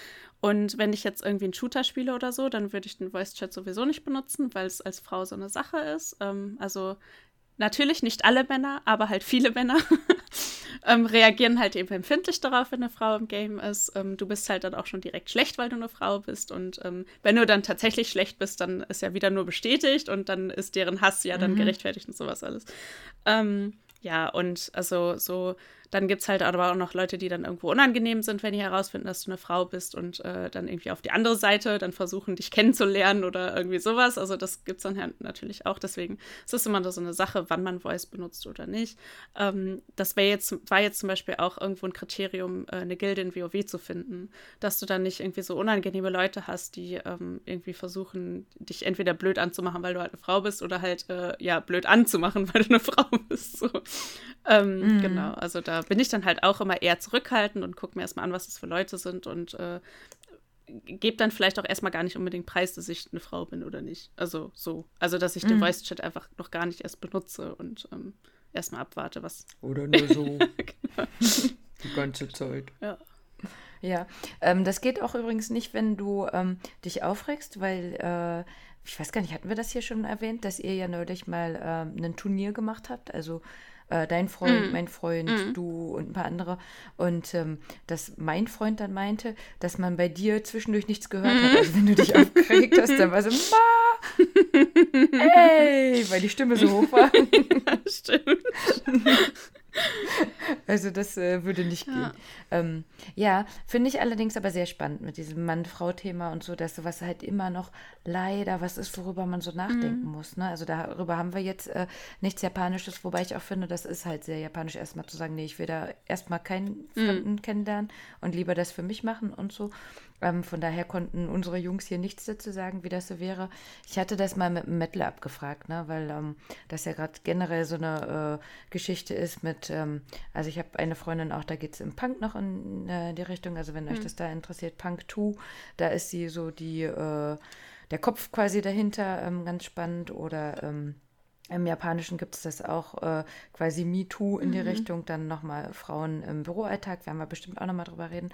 und wenn ich jetzt irgendwie einen Shooter spiele oder so, dann würde ich den Voice-Chat sowieso nicht benutzen, weil es als Frau so eine Sache ist. Ähm, also natürlich nicht alle Männer, aber halt viele Männer ähm, reagieren halt eben empfindlich darauf, wenn eine Frau im Game ist. Ähm, du bist halt dann auch schon direkt schlecht, weil du eine Frau bist. Und ähm, wenn du dann tatsächlich schlecht bist, dann ist ja wieder nur bestätigt und dann ist deren Hass ja dann mhm. gerechtfertigt und sowas alles. Ähm, ja, und also so dann gibt es halt aber auch noch Leute, die dann irgendwo unangenehm sind, wenn die herausfinden, dass du eine Frau bist und äh, dann irgendwie auf die andere Seite dann versuchen, dich kennenzulernen oder irgendwie sowas. Also das gibt es dann halt natürlich auch. Deswegen ist es immer so eine Sache, wann man Voice benutzt oder nicht. Ähm, das jetzt, war jetzt zum Beispiel auch irgendwo ein Kriterium, äh, eine Gilde in WoW zu finden. Dass du dann nicht irgendwie so unangenehme Leute hast, die ähm, irgendwie versuchen, dich entweder blöd anzumachen, weil du halt eine Frau bist, oder halt, äh, ja, blöd anzumachen, weil du eine Frau bist. So. Ähm, mhm. Genau, also da bin ich dann halt auch immer eher zurückhaltend und gucke mir erstmal an, was das für Leute sind und äh, gebe dann vielleicht auch erstmal gar nicht unbedingt preis, dass ich eine Frau bin oder nicht. Also so. Also dass ich mhm. den Voice Chat einfach noch gar nicht erst benutze und ähm, erstmal abwarte, was. Oder nur so. genau. Die ganze Zeit. Ja. Ja, ähm, das geht auch übrigens nicht, wenn du ähm, dich aufregst, weil äh, ich weiß gar nicht, hatten wir das hier schon erwähnt, dass ihr ja neulich mal ähm, ein Turnier gemacht habt, also äh, dein Freund, mm. mein Freund, mm. du und ein paar andere. Und ähm, dass mein Freund dann meinte, dass man bei dir zwischendurch nichts gehört mm. hat. Also wenn du dich aufgeregt hast, dann war so, Ma! Ey! Weil die Stimme so hoch war. ja, stimmt. Also das äh, würde nicht ja. gehen. Ähm, ja, finde ich allerdings aber sehr spannend mit diesem Mann-Frau-Thema und so, dass sowas halt immer noch leider was ist, worüber man so nachdenken mhm. muss. Ne? Also darüber haben wir jetzt äh, nichts Japanisches, wobei ich auch finde, das ist halt sehr japanisch, erstmal zu sagen, nee, ich will da erstmal keinen mhm. Fremden mhm. kennenlernen und lieber das für mich machen und so. Ähm, von daher konnten unsere Jungs hier nichts dazu sagen, wie das so wäre. Ich hatte das mal mit dem Metal abgefragt, ne? weil ähm, das ja gerade generell so eine äh, Geschichte ist mit, ähm, also ich habe eine Freundin auch, da geht es im Punk noch in äh, die Richtung, also wenn hm. euch das da interessiert, Punk 2, da ist sie so die, äh, der Kopf quasi dahinter, ähm, ganz spannend oder ähm, im Japanischen gibt es das auch äh, quasi MeToo in die mhm. Richtung, dann nochmal Frauen im Büroalltag, werden wir bestimmt auch nochmal drüber reden.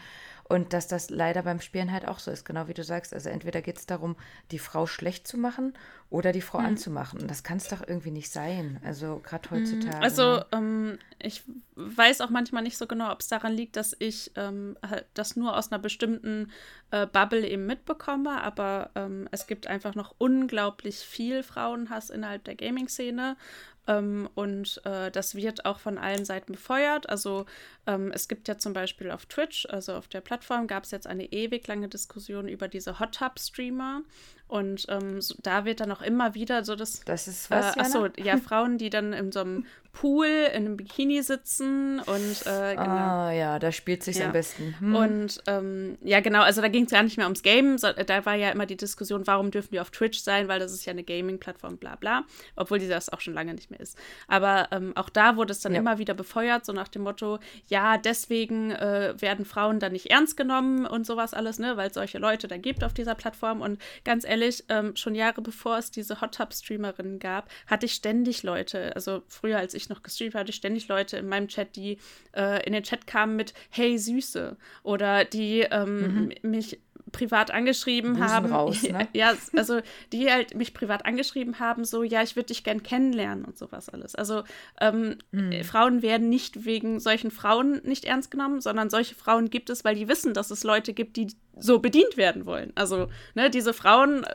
Und dass das leider beim Spielen halt auch so ist, genau wie du sagst. Also entweder geht es darum, die Frau schlecht zu machen oder die Frau mhm. anzumachen. Und das kann es doch irgendwie nicht sein. Also gerade mhm. heutzutage. Also ne? ähm, ich weiß auch manchmal nicht so genau, ob es daran liegt, dass ich ähm, das nur aus einer bestimmten äh, Bubble eben mitbekomme. Aber ähm, es gibt einfach noch unglaublich viel Frauenhass innerhalb der Gaming-Szene. Ähm, und äh, das wird auch von allen Seiten befeuert. Also ähm, es gibt ja zum Beispiel auf Twitch, also auf der Plattform, gab es jetzt eine ewig lange Diskussion über diese Hot Tub Streamer. Und ähm, so, da wird dann auch immer wieder so das. Das ist was. Äh, achso, ja, Frauen, die dann in so einem Pool in einem Bikini sitzen und äh, genau. Ah ja, da spielt sich ja. am besten. Hm. Und ähm, ja, genau, also da ging es gar nicht mehr ums Game, so, da war ja immer die Diskussion, warum dürfen die auf Twitch sein, weil das ist ja eine Gaming-Plattform, bla bla, obwohl die das auch schon lange nicht mehr ist. Aber ähm, auch da wurde es dann ja. immer wieder befeuert, so nach dem Motto, ja, deswegen äh, werden Frauen dann nicht ernst genommen und sowas alles, ne, weil es solche Leute da gibt auf dieser Plattform. Und ganz ehrlich, ähm, schon Jahre bevor es diese Hot Tub-Streamerinnen gab, hatte ich ständig Leute, also früher als ich ich noch gestreamt hatte, ständig Leute in meinem Chat, die äh, in den Chat kamen mit Hey Süße oder die ähm, mhm. mich privat angeschrieben Busen haben. Raus, ne? Ja, also die halt mich privat angeschrieben haben, so, ja, ich würde dich gern kennenlernen und sowas alles. Also ähm, mhm. Frauen werden nicht wegen solchen Frauen nicht ernst genommen, sondern solche Frauen gibt es, weil die wissen, dass es Leute gibt, die so bedient werden wollen. Also, ne, diese Frauen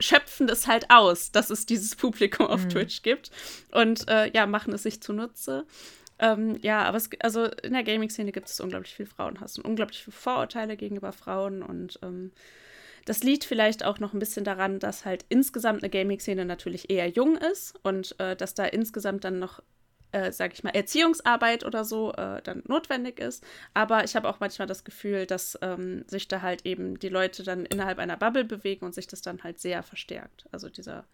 schöpfen das halt aus, dass es dieses Publikum auf mhm. Twitch gibt und äh, ja, machen es sich zunutze. Ähm, ja, aber es, also in der Gaming-Szene gibt es unglaublich viel Frauenhass und unglaublich viele Vorurteile gegenüber Frauen und ähm, das liegt vielleicht auch noch ein bisschen daran, dass halt insgesamt eine Gaming-Szene natürlich eher jung ist und äh, dass da insgesamt dann noch äh, sage ich mal, Erziehungsarbeit oder so äh, dann notwendig ist. Aber ich habe auch manchmal das Gefühl, dass ähm, sich da halt eben die Leute dann innerhalb einer Bubble bewegen und sich das dann halt sehr verstärkt. Also dieser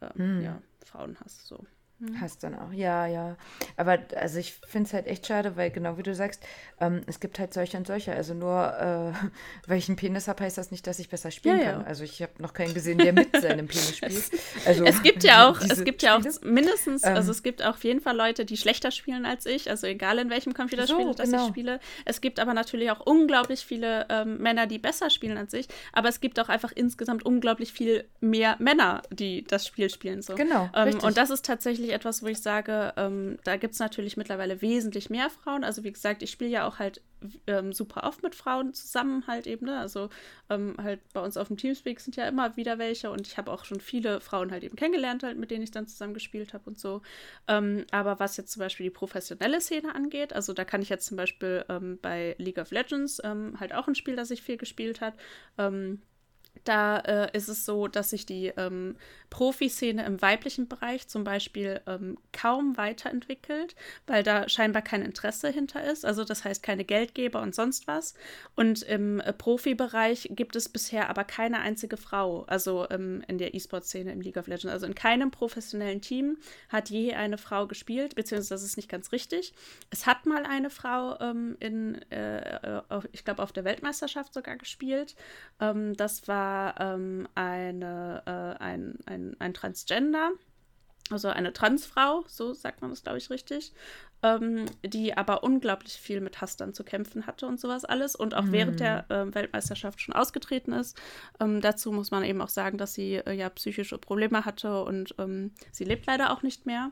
ähm, hm. ja, Frauenhass so. Mhm. Hast dann auch, ja, ja. Aber also ich finde es halt echt schade, weil genau wie du sagst, ähm, es gibt halt solche und solche. Also nur äh, weil ich einen Penis habe, heißt das nicht, dass ich besser spielen ja, kann. Ja. Also ich habe noch keinen gesehen, der mit seinem Penis spielt. Also, es gibt ja auch, es gibt ja auch mindestens, ähm, also es gibt auf jeden Fall Leute, die schlechter spielen als ich, also egal in welchem Computerspiel so, das genau. ich spiele. Es gibt aber natürlich auch unglaublich viele ähm, Männer, die besser spielen als ich, aber es gibt auch einfach insgesamt unglaublich viel mehr Männer, die das Spiel spielen. So. Genau. Ähm, und das ist tatsächlich tatsächlich etwas, wo ich sage, ähm, da gibt es natürlich mittlerweile wesentlich mehr Frauen. Also wie gesagt, ich spiele ja auch halt ähm, super oft mit Frauen zusammen halt eben. Ne? Also ähm, halt bei uns auf dem Teamspeak sind ja immer wieder welche und ich habe auch schon viele Frauen halt eben kennengelernt, halt, mit denen ich dann zusammen gespielt habe und so. Ähm, aber was jetzt zum Beispiel die professionelle Szene angeht, also da kann ich jetzt zum Beispiel ähm, bei League of Legends ähm, halt auch ein Spiel, das ich viel gespielt habe. Da äh, ist es so, dass sich die ähm, Profiszene im weiblichen Bereich zum Beispiel ähm, kaum weiterentwickelt, weil da scheinbar kein Interesse hinter ist. Also das heißt keine Geldgeber und sonst was. Und im äh, Profibereich gibt es bisher aber keine einzige Frau, also ähm, in der E-Sport-Szene im League of Legends. Also in keinem professionellen Team hat je eine Frau gespielt, beziehungsweise das ist nicht ganz richtig. Es hat mal eine Frau ähm, in, äh, auf, ich glaube, auf der Weltmeisterschaft sogar gespielt. Ähm, das war ähm, eine, äh, ein, ein ein, ein Transgender, also eine Transfrau, so sagt man das, glaube ich, richtig, ähm, die aber unglaublich viel mit Hass dann zu kämpfen hatte und sowas alles und auch mhm. während der äh, Weltmeisterschaft schon ausgetreten ist. Ähm, dazu muss man eben auch sagen, dass sie äh, ja psychische Probleme hatte und ähm, sie lebt leider auch nicht mehr.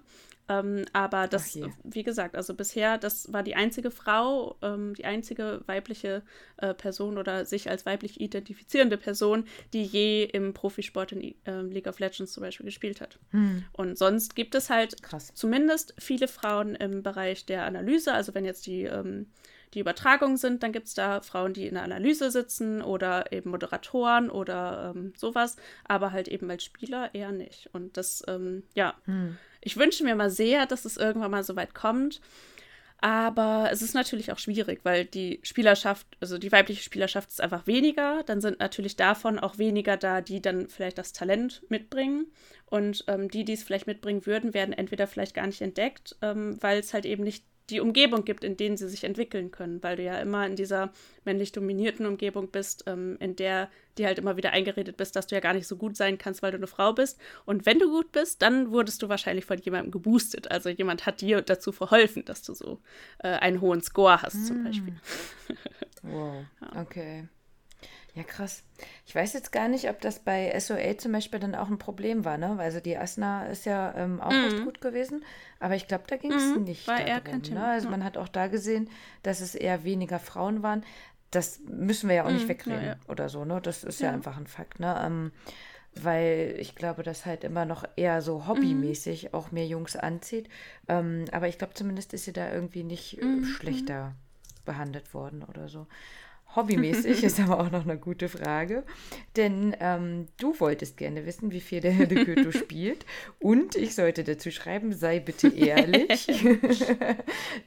Ähm, aber das, wie gesagt, also bisher, das war die einzige Frau, ähm, die einzige weibliche äh, Person oder sich als weiblich identifizierende Person, die je im Profisport in äh, League of Legends zum Beispiel gespielt hat. Hm. Und sonst gibt es halt Krass. zumindest viele Frauen im Bereich der Analyse. Also wenn jetzt die, ähm, die Übertragungen sind, dann gibt es da Frauen, die in der Analyse sitzen oder eben Moderatoren oder ähm, sowas, aber halt eben als Spieler eher nicht. Und das, ähm, ja. Hm ich wünsche mir mal sehr, dass es irgendwann mal so weit kommt. Aber es ist natürlich auch schwierig, weil die Spielerschaft, also die weibliche Spielerschaft ist einfach weniger. Dann sind natürlich davon auch weniger da, die dann vielleicht das Talent mitbringen. Und ähm, die, die es vielleicht mitbringen würden, werden entweder vielleicht gar nicht entdeckt, ähm, weil es halt eben nicht die Umgebung gibt, in denen sie sich entwickeln können, weil du ja immer in dieser männlich dominierten Umgebung bist, ähm, in der dir halt immer wieder eingeredet bist, dass du ja gar nicht so gut sein kannst, weil du eine Frau bist. Und wenn du gut bist, dann wurdest du wahrscheinlich von jemandem geboostet. Also jemand hat dir dazu verholfen, dass du so äh, einen hohen Score hast, mm. zum hm. Beispiel. wow, ja. okay. Ja, krass. Ich weiß jetzt gar nicht, ob das bei SOA zum Beispiel dann auch ein Problem war, ne? Also die Asna ist ja ähm, auch mhm. recht gut gewesen, aber ich glaube, da ging es mhm. nicht. War eher kein Thema. Ne? Also ja. man hat auch da gesehen, dass es eher weniger Frauen waren. Das müssen wir ja auch mhm. nicht wegreden ja, ja. oder so, ne? Das ist ja, einfach ein Fakt, ne? Ähm, weil ich glaube, das halt immer noch eher so mhm. hobbymäßig auch mehr Jungs anzieht. Ähm, aber ich glaube, zumindest ist sie da irgendwie nicht äh, mhm. schlechter behandelt worden oder so. Hobbymäßig ist aber auch noch eine gute Frage. Denn ähm, du wolltest gerne wissen, wie viel der Herr de Goethe spielt. Und ich sollte dazu schreiben, sei bitte ehrlich.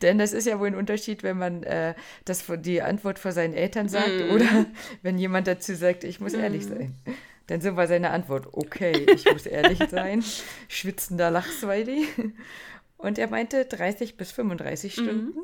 denn das ist ja wohl ein Unterschied, wenn man äh, das die Antwort vor seinen Eltern sagt mm. oder wenn jemand dazu sagt, ich muss mm. ehrlich sein. Dann so war seine Antwort, okay, ich muss ehrlich sein. Schwitzender Lachsweili. Und er meinte 30 bis 35 mhm. Stunden. Mm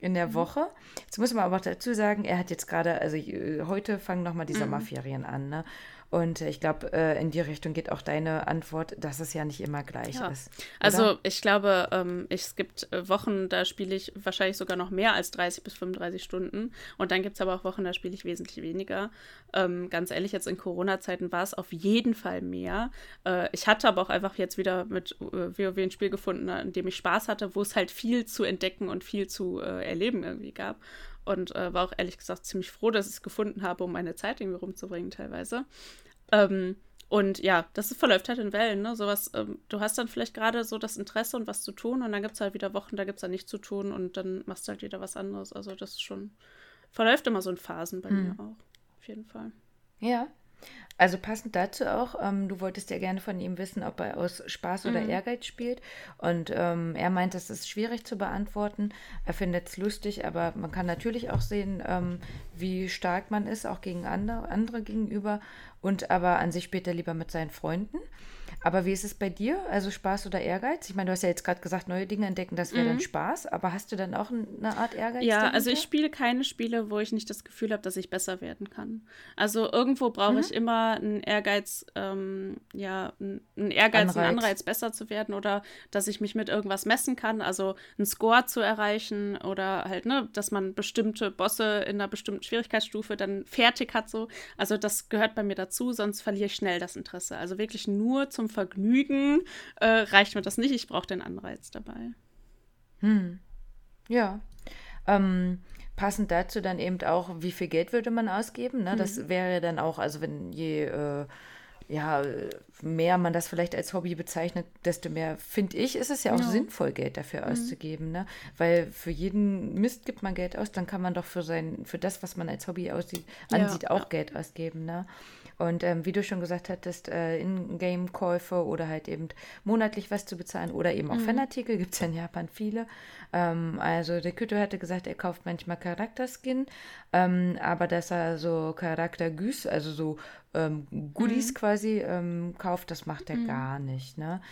in der mhm. Woche. Jetzt muss man aber auch dazu sagen, er hat jetzt gerade, also äh, heute fangen nochmal die mhm. Sommerferien an, ne? Und ich glaube, äh, in die Richtung geht auch deine Antwort, dass es ja nicht immer gleich ja. ist. Oder? Also ich glaube, ähm, es gibt äh, Wochen, da spiele ich wahrscheinlich sogar noch mehr als 30 bis 35 Stunden. Und dann gibt es aber auch Wochen, da spiele ich wesentlich weniger. Ähm, ganz ehrlich, jetzt in Corona-Zeiten war es auf jeden Fall mehr. Äh, ich hatte aber auch einfach jetzt wieder mit äh, WoW ein Spiel gefunden, in dem ich Spaß hatte, wo es halt viel zu entdecken und viel zu äh, erleben irgendwie gab und äh, war auch ehrlich gesagt ziemlich froh, dass ich es gefunden habe, um meine Zeit irgendwie rumzubringen teilweise. Ähm, und ja, das verläuft halt in Wellen, ne? Sowas, ähm, du hast dann vielleicht gerade so das Interesse und was zu tun und dann gibt es halt wieder Wochen, da gibt es dann nichts zu tun und dann machst du halt wieder was anderes. Also das ist schon, verläuft immer so in Phasen bei hm. mir auch. Auf jeden Fall. Ja, also passend dazu auch, ähm, du wolltest ja gerne von ihm wissen, ob er aus Spaß oder mhm. Ehrgeiz spielt. Und ähm, er meint, das ist schwierig zu beantworten. Er findet es lustig, aber man kann natürlich auch sehen, ähm, wie stark man ist, auch gegen andere, andere gegenüber. Und aber an sich spielt er lieber mit seinen Freunden. Aber wie ist es bei dir? Also Spaß oder Ehrgeiz? Ich meine, du hast ja jetzt gerade gesagt, neue Dinge entdecken, das wäre mhm. dann Spaß. Aber hast du dann auch eine Art Ehrgeiz? Ja, dahinter? also ich spiele keine Spiele, wo ich nicht das Gefühl habe, dass ich besser werden kann. Also irgendwo brauche mhm. ich immer einen Ehrgeiz, ähm, ja, einen Ehrgeiz, Anreiz. einen Anreiz, besser zu werden oder dass ich mich mit irgendwas messen kann. Also einen Score zu erreichen oder halt, ne, dass man bestimmte Bosse in einer bestimmten Schwierigkeitsstufe dann fertig hat. So. Also das gehört bei mir dazu, sonst verliere ich schnell das Interesse. Also wirklich nur zum Vergnügen äh, reicht mir das nicht. Ich brauche den Anreiz dabei. Hm. Ja. Ähm, passend dazu dann eben auch, wie viel Geld würde man ausgeben? Ne? Mhm. Das wäre dann auch, also wenn je äh, ja, mehr man das vielleicht als Hobby bezeichnet, desto mehr, finde ich, ist es ja auch ja. sinnvoll, Geld dafür mhm. auszugeben. Ne? Weil für jeden Mist gibt man Geld aus, dann kann man doch für sein, für das, was man als Hobby aussieht, ansieht, ja, auch. Geld ausgeben. Ne? Und ähm, wie du schon gesagt hattest, äh, In-Game-Käufe oder halt eben monatlich was zu bezahlen oder eben auch mhm. Fanartikel, gibt es ja in Japan viele. Ähm, also der Kyto hatte gesagt, er kauft manchmal Charakterskin, ähm, aber dass er so Charaktergüs, also so ähm, Goodies mhm. quasi ähm, kauft, das macht er mhm. gar nicht. Ne?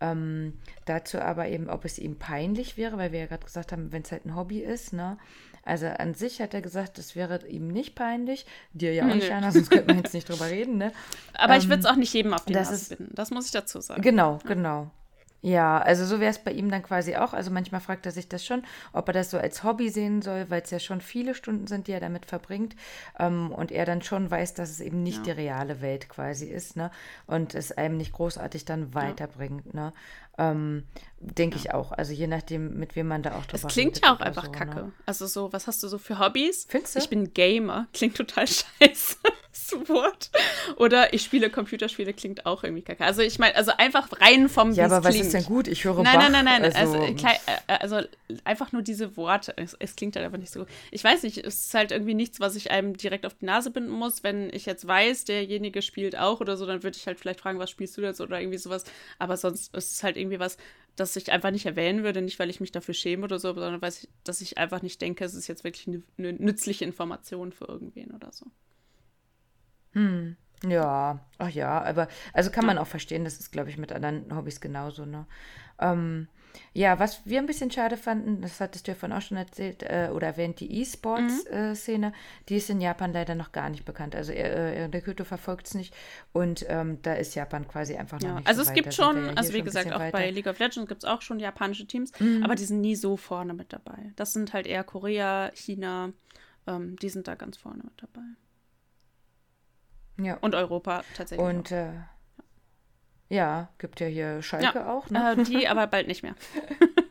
Ähm, dazu aber eben, ob es ihm peinlich wäre, weil wir ja gerade gesagt haben, wenn es halt ein Hobby ist, ne? Also an sich hat er gesagt, das wäre ihm nicht peinlich. Dir ja auch nicht, Anna, sonst könnte man jetzt nicht drüber reden. Ne? Aber ähm, ich würde es auch nicht jedem auf die Nase binden. Das muss ich dazu sagen. Genau, genau. Ja, also so wäre es bei ihm dann quasi auch. Also manchmal fragt er sich das schon, ob er das so als Hobby sehen soll, weil es ja schon viele Stunden sind, die er damit verbringt. Ähm, und er dann schon weiß, dass es eben nicht ja. die reale Welt quasi ist, ne? Und es einem nicht großartig dann weiterbringt, ja. ne? Ähm, Denke ja. ich auch. Also je nachdem, mit wem man da auch drüber Es klingt ja auch einfach so, ne? kacke. Ne? Also so, was hast du so für Hobbys? Findest du? Ich bin Gamer. Klingt total scheiße. Wort. Oder ich spiele Computerspiele, klingt auch irgendwie kacke. Also ich meine, also einfach rein vom Ja, aber was klingt. ist denn gut? Ich höre Nein, Bach, nein, nein, nein. Also, also, also, einfach nur diese Worte. Es, es, klingt halt einfach nicht so gut. Ich weiß nicht, es ist halt irgendwie nichts, was ich einem direkt auf die Nase binden muss. Wenn ich jetzt weiß, derjenige spielt auch oder so, dann würde ich halt vielleicht fragen, was spielst du jetzt oder irgendwie sowas. Aber sonst ist es halt irgendwie was, das ich einfach nicht erwähnen würde, nicht weil ich mich dafür schäme oder so, sondern weil ich, dass ich einfach nicht denke, es ist jetzt wirklich eine, eine nützliche Information für irgendwen oder so. Hm. Ja, ach ja, aber also kann man auch verstehen, das ist, glaube ich, mit anderen Hobbys genauso, ne? Ähm, ja, was wir ein bisschen schade fanden, das hattest du ja vorhin auch schon erzählt äh, oder erwähnt, die E-Sports-Szene, mhm. äh, die ist in Japan leider noch gar nicht bekannt. Also äh, der Kyoto verfolgt es nicht und ähm, da ist Japan quasi einfach noch ja, nicht Also so es gibt schon, ja also wie schon gesagt, auch weiter. bei League of Legends gibt es auch schon japanische Teams, mhm. aber die sind nie so vorne mit dabei. Das sind halt eher Korea, China, ähm, die sind da ganz vorne mit dabei. Ja. Und Europa tatsächlich. Und äh, ja, gibt ja hier Schalke ja, auch. Ne? Äh, die aber bald nicht mehr.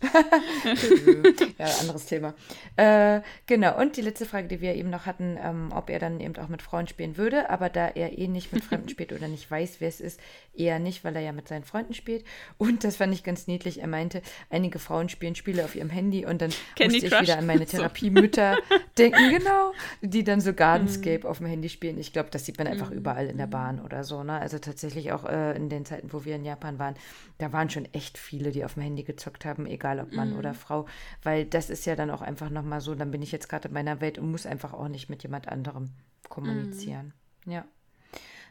ja, anderes Thema. Äh, genau, und die letzte Frage, die wir eben noch hatten, ähm, ob er dann eben auch mit Frauen spielen würde, aber da er eh nicht mit Fremden spielt oder nicht weiß, wer es ist, eher nicht, weil er ja mit seinen Freunden spielt. Und das fand ich ganz niedlich. Er meinte, einige Frauen spielen Spiele auf ihrem Handy und dann Candy musste Crush. ich wieder an meine Therapiemütter denken, genau, die dann so Gardenscape mm. auf dem Handy spielen. Ich glaube, das sieht man einfach mm. überall in der Bahn oder so. Ne? Also tatsächlich auch äh, in den Zeiten, wo wir in Japan waren, da waren schon echt viele, die auf dem Handy gezockt haben, egal ob Mann mm. oder Frau, weil das ist ja dann auch einfach nochmal so, dann bin ich jetzt gerade in meiner Welt und muss einfach auch nicht mit jemand anderem kommunizieren. Mm. Ja.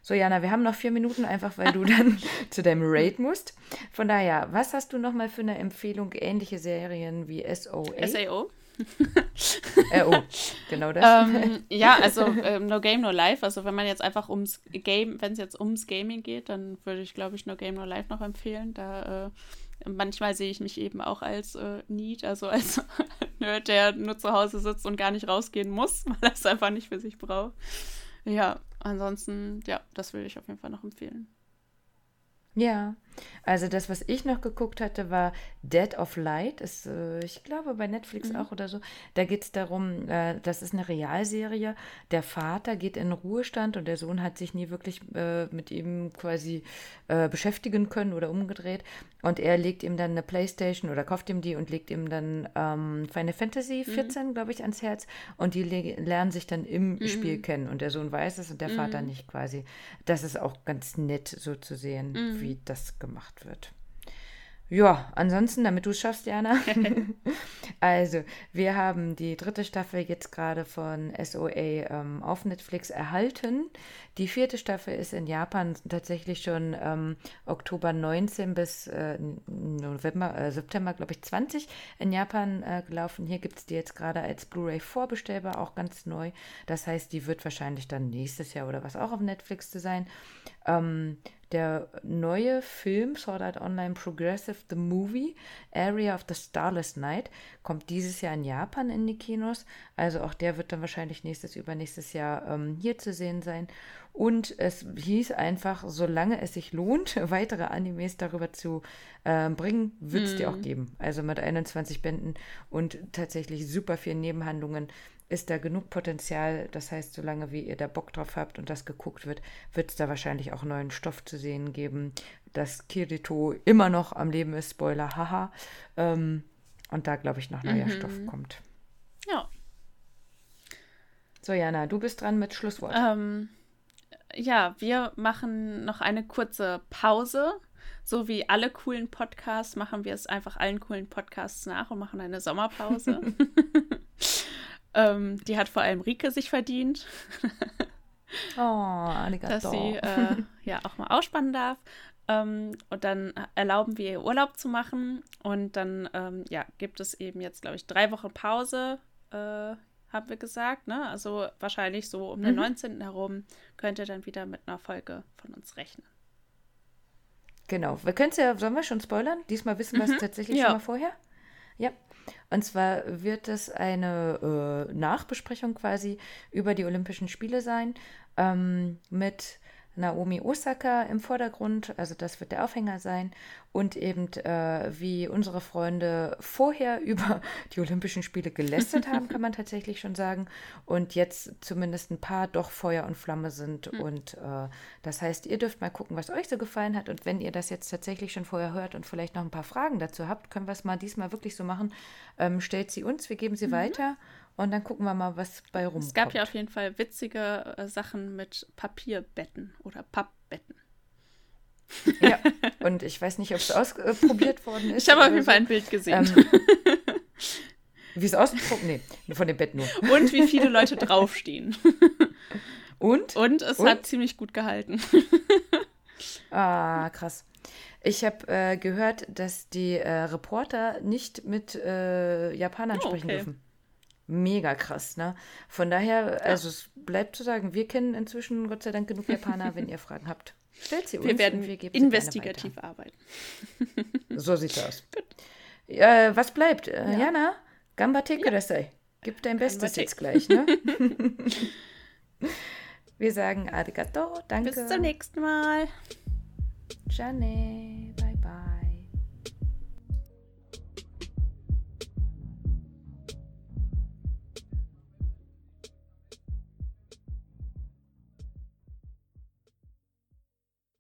So, Jana, wir haben noch vier Minuten, einfach weil du dann zu deinem Raid musst. Von daher, was hast du nochmal für eine Empfehlung? Ähnliche Serien wie SOA? SAO? äh, oh, genau das. Ähm, ja, also ähm, No Game, No Life. Also wenn man jetzt einfach ums Game, wenn es jetzt ums Gaming geht, dann würde ich, glaube ich, No Game, No Life noch empfehlen. Da äh, manchmal sehe ich mich eben auch als äh, Need, also als Nerd, der nur zu Hause sitzt und gar nicht rausgehen muss, weil er es einfach nicht für sich braucht. Ja, ansonsten, ja, das würde ich auf jeden Fall noch empfehlen. Ja, also das, was ich noch geguckt hatte, war Dead of Light. Ist, äh, ich glaube, bei Netflix mhm. auch oder so. Da geht es darum, äh, das ist eine Realserie. Der Vater geht in Ruhestand und der Sohn hat sich nie wirklich äh, mit ihm quasi äh, beschäftigen können oder umgedreht. Und er legt ihm dann eine Playstation oder kauft ihm die und legt ihm dann ähm, Final Fantasy 14, mhm. glaube ich, ans Herz. Und die lernen sich dann im mhm. Spiel kennen. Und der Sohn weiß es und der Vater mhm. nicht quasi. Das ist auch ganz nett so zu sehen, mhm. wie das gemacht gemacht wird. Ja, ansonsten, damit du es schaffst, Jana. also, wir haben die dritte Staffel jetzt gerade von SOA ähm, auf Netflix erhalten. Die vierte Staffel ist in Japan tatsächlich schon ähm, Oktober 19 bis äh, November, äh, September, glaube ich, 20 in Japan äh, gelaufen. Hier gibt es die jetzt gerade als Blu-ray vorbestellbar, auch ganz neu. Das heißt, die wird wahrscheinlich dann nächstes Jahr oder was auch auf Netflix zu sein. Ähm, der neue Film Sword Art Online Progressive The Movie Area of the Starless Night kommt dieses Jahr in Japan in die Kinos. Also auch der wird dann wahrscheinlich nächstes, übernächstes Jahr ähm, hier zu sehen sein. Und es hieß einfach, solange es sich lohnt, weitere Animes darüber zu äh, bringen, wird es mm. die auch geben. Also mit 21 Bänden und tatsächlich super vielen Nebenhandlungen ist da genug Potenzial. Das heißt, solange wie ihr da Bock drauf habt und das geguckt wird, wird es da wahrscheinlich auch neuen Stoff zu sehen geben, dass Kirito immer noch am Leben ist. Spoiler, haha. Ähm, und da, glaube ich, noch neuer mhm. Stoff kommt. Ja. So, Jana, du bist dran mit Schlusswort. Ähm, ja, wir machen noch eine kurze Pause. So wie alle coolen Podcasts machen wir es einfach allen coolen Podcasts nach und machen eine Sommerpause. Ähm, die hat vor allem Rike sich verdient. oh, arigato. Dass sie äh, ja auch mal ausspannen darf. Ähm, und dann erlauben wir ihr Urlaub zu machen. Und dann ähm, ja, gibt es eben jetzt, glaube ich, drei Wochen Pause, äh, haben wir gesagt. Ne? Also wahrscheinlich so um mhm. den 19. herum könnt ihr dann wieder mit einer Folge von uns rechnen. Genau. Wir können es ja, sollen wir schon spoilern? Diesmal wissen wir es tatsächlich ja. schon mal vorher. Ja. Und zwar wird es eine äh, Nachbesprechung quasi über die Olympischen Spiele sein ähm, mit Naomi Osaka im Vordergrund, also das wird der Aufhänger sein, und eben äh, wie unsere Freunde vorher über die Olympischen Spiele gelästert haben, kann man tatsächlich schon sagen, und jetzt zumindest ein paar doch Feuer und Flamme sind. Mhm. Und äh, das heißt, ihr dürft mal gucken, was euch so gefallen hat. Und wenn ihr das jetzt tatsächlich schon vorher hört und vielleicht noch ein paar Fragen dazu habt, können wir es mal diesmal wirklich so machen. Ähm, stellt sie uns, wir geben sie mhm. weiter. Und dann gucken wir mal, was bei rumkommt. Es gab ja auf jeden Fall witzige äh, Sachen mit Papierbetten oder Pappbetten. Ja, und ich weiß nicht, ob es ausprobiert worden ist. Ich habe auf jeden so. Fall ein Bild gesehen. Ähm, wie es ausprobiert? Nee, von dem Bett nur. Und wie viele Leute draufstehen. Und? Und es und? hat ziemlich gut gehalten. ah, krass. Ich habe äh, gehört, dass die äh, Reporter nicht mit äh, Japanern oh, sprechen okay. dürfen mega krass, ne? Von daher, also es bleibt zu sagen, wir kennen inzwischen Gott sei Dank genug Japaner, wenn ihr Fragen habt. Stellt sie uns. Wir werden wir investigativ arbeiten. So sieht's aus. Äh, was bleibt? Äh, ja. Jana, Gambate kudasai. Gib dein Bestes jetzt gleich, ne? wir sagen arigato, danke. Bis zum nächsten Mal. Janet.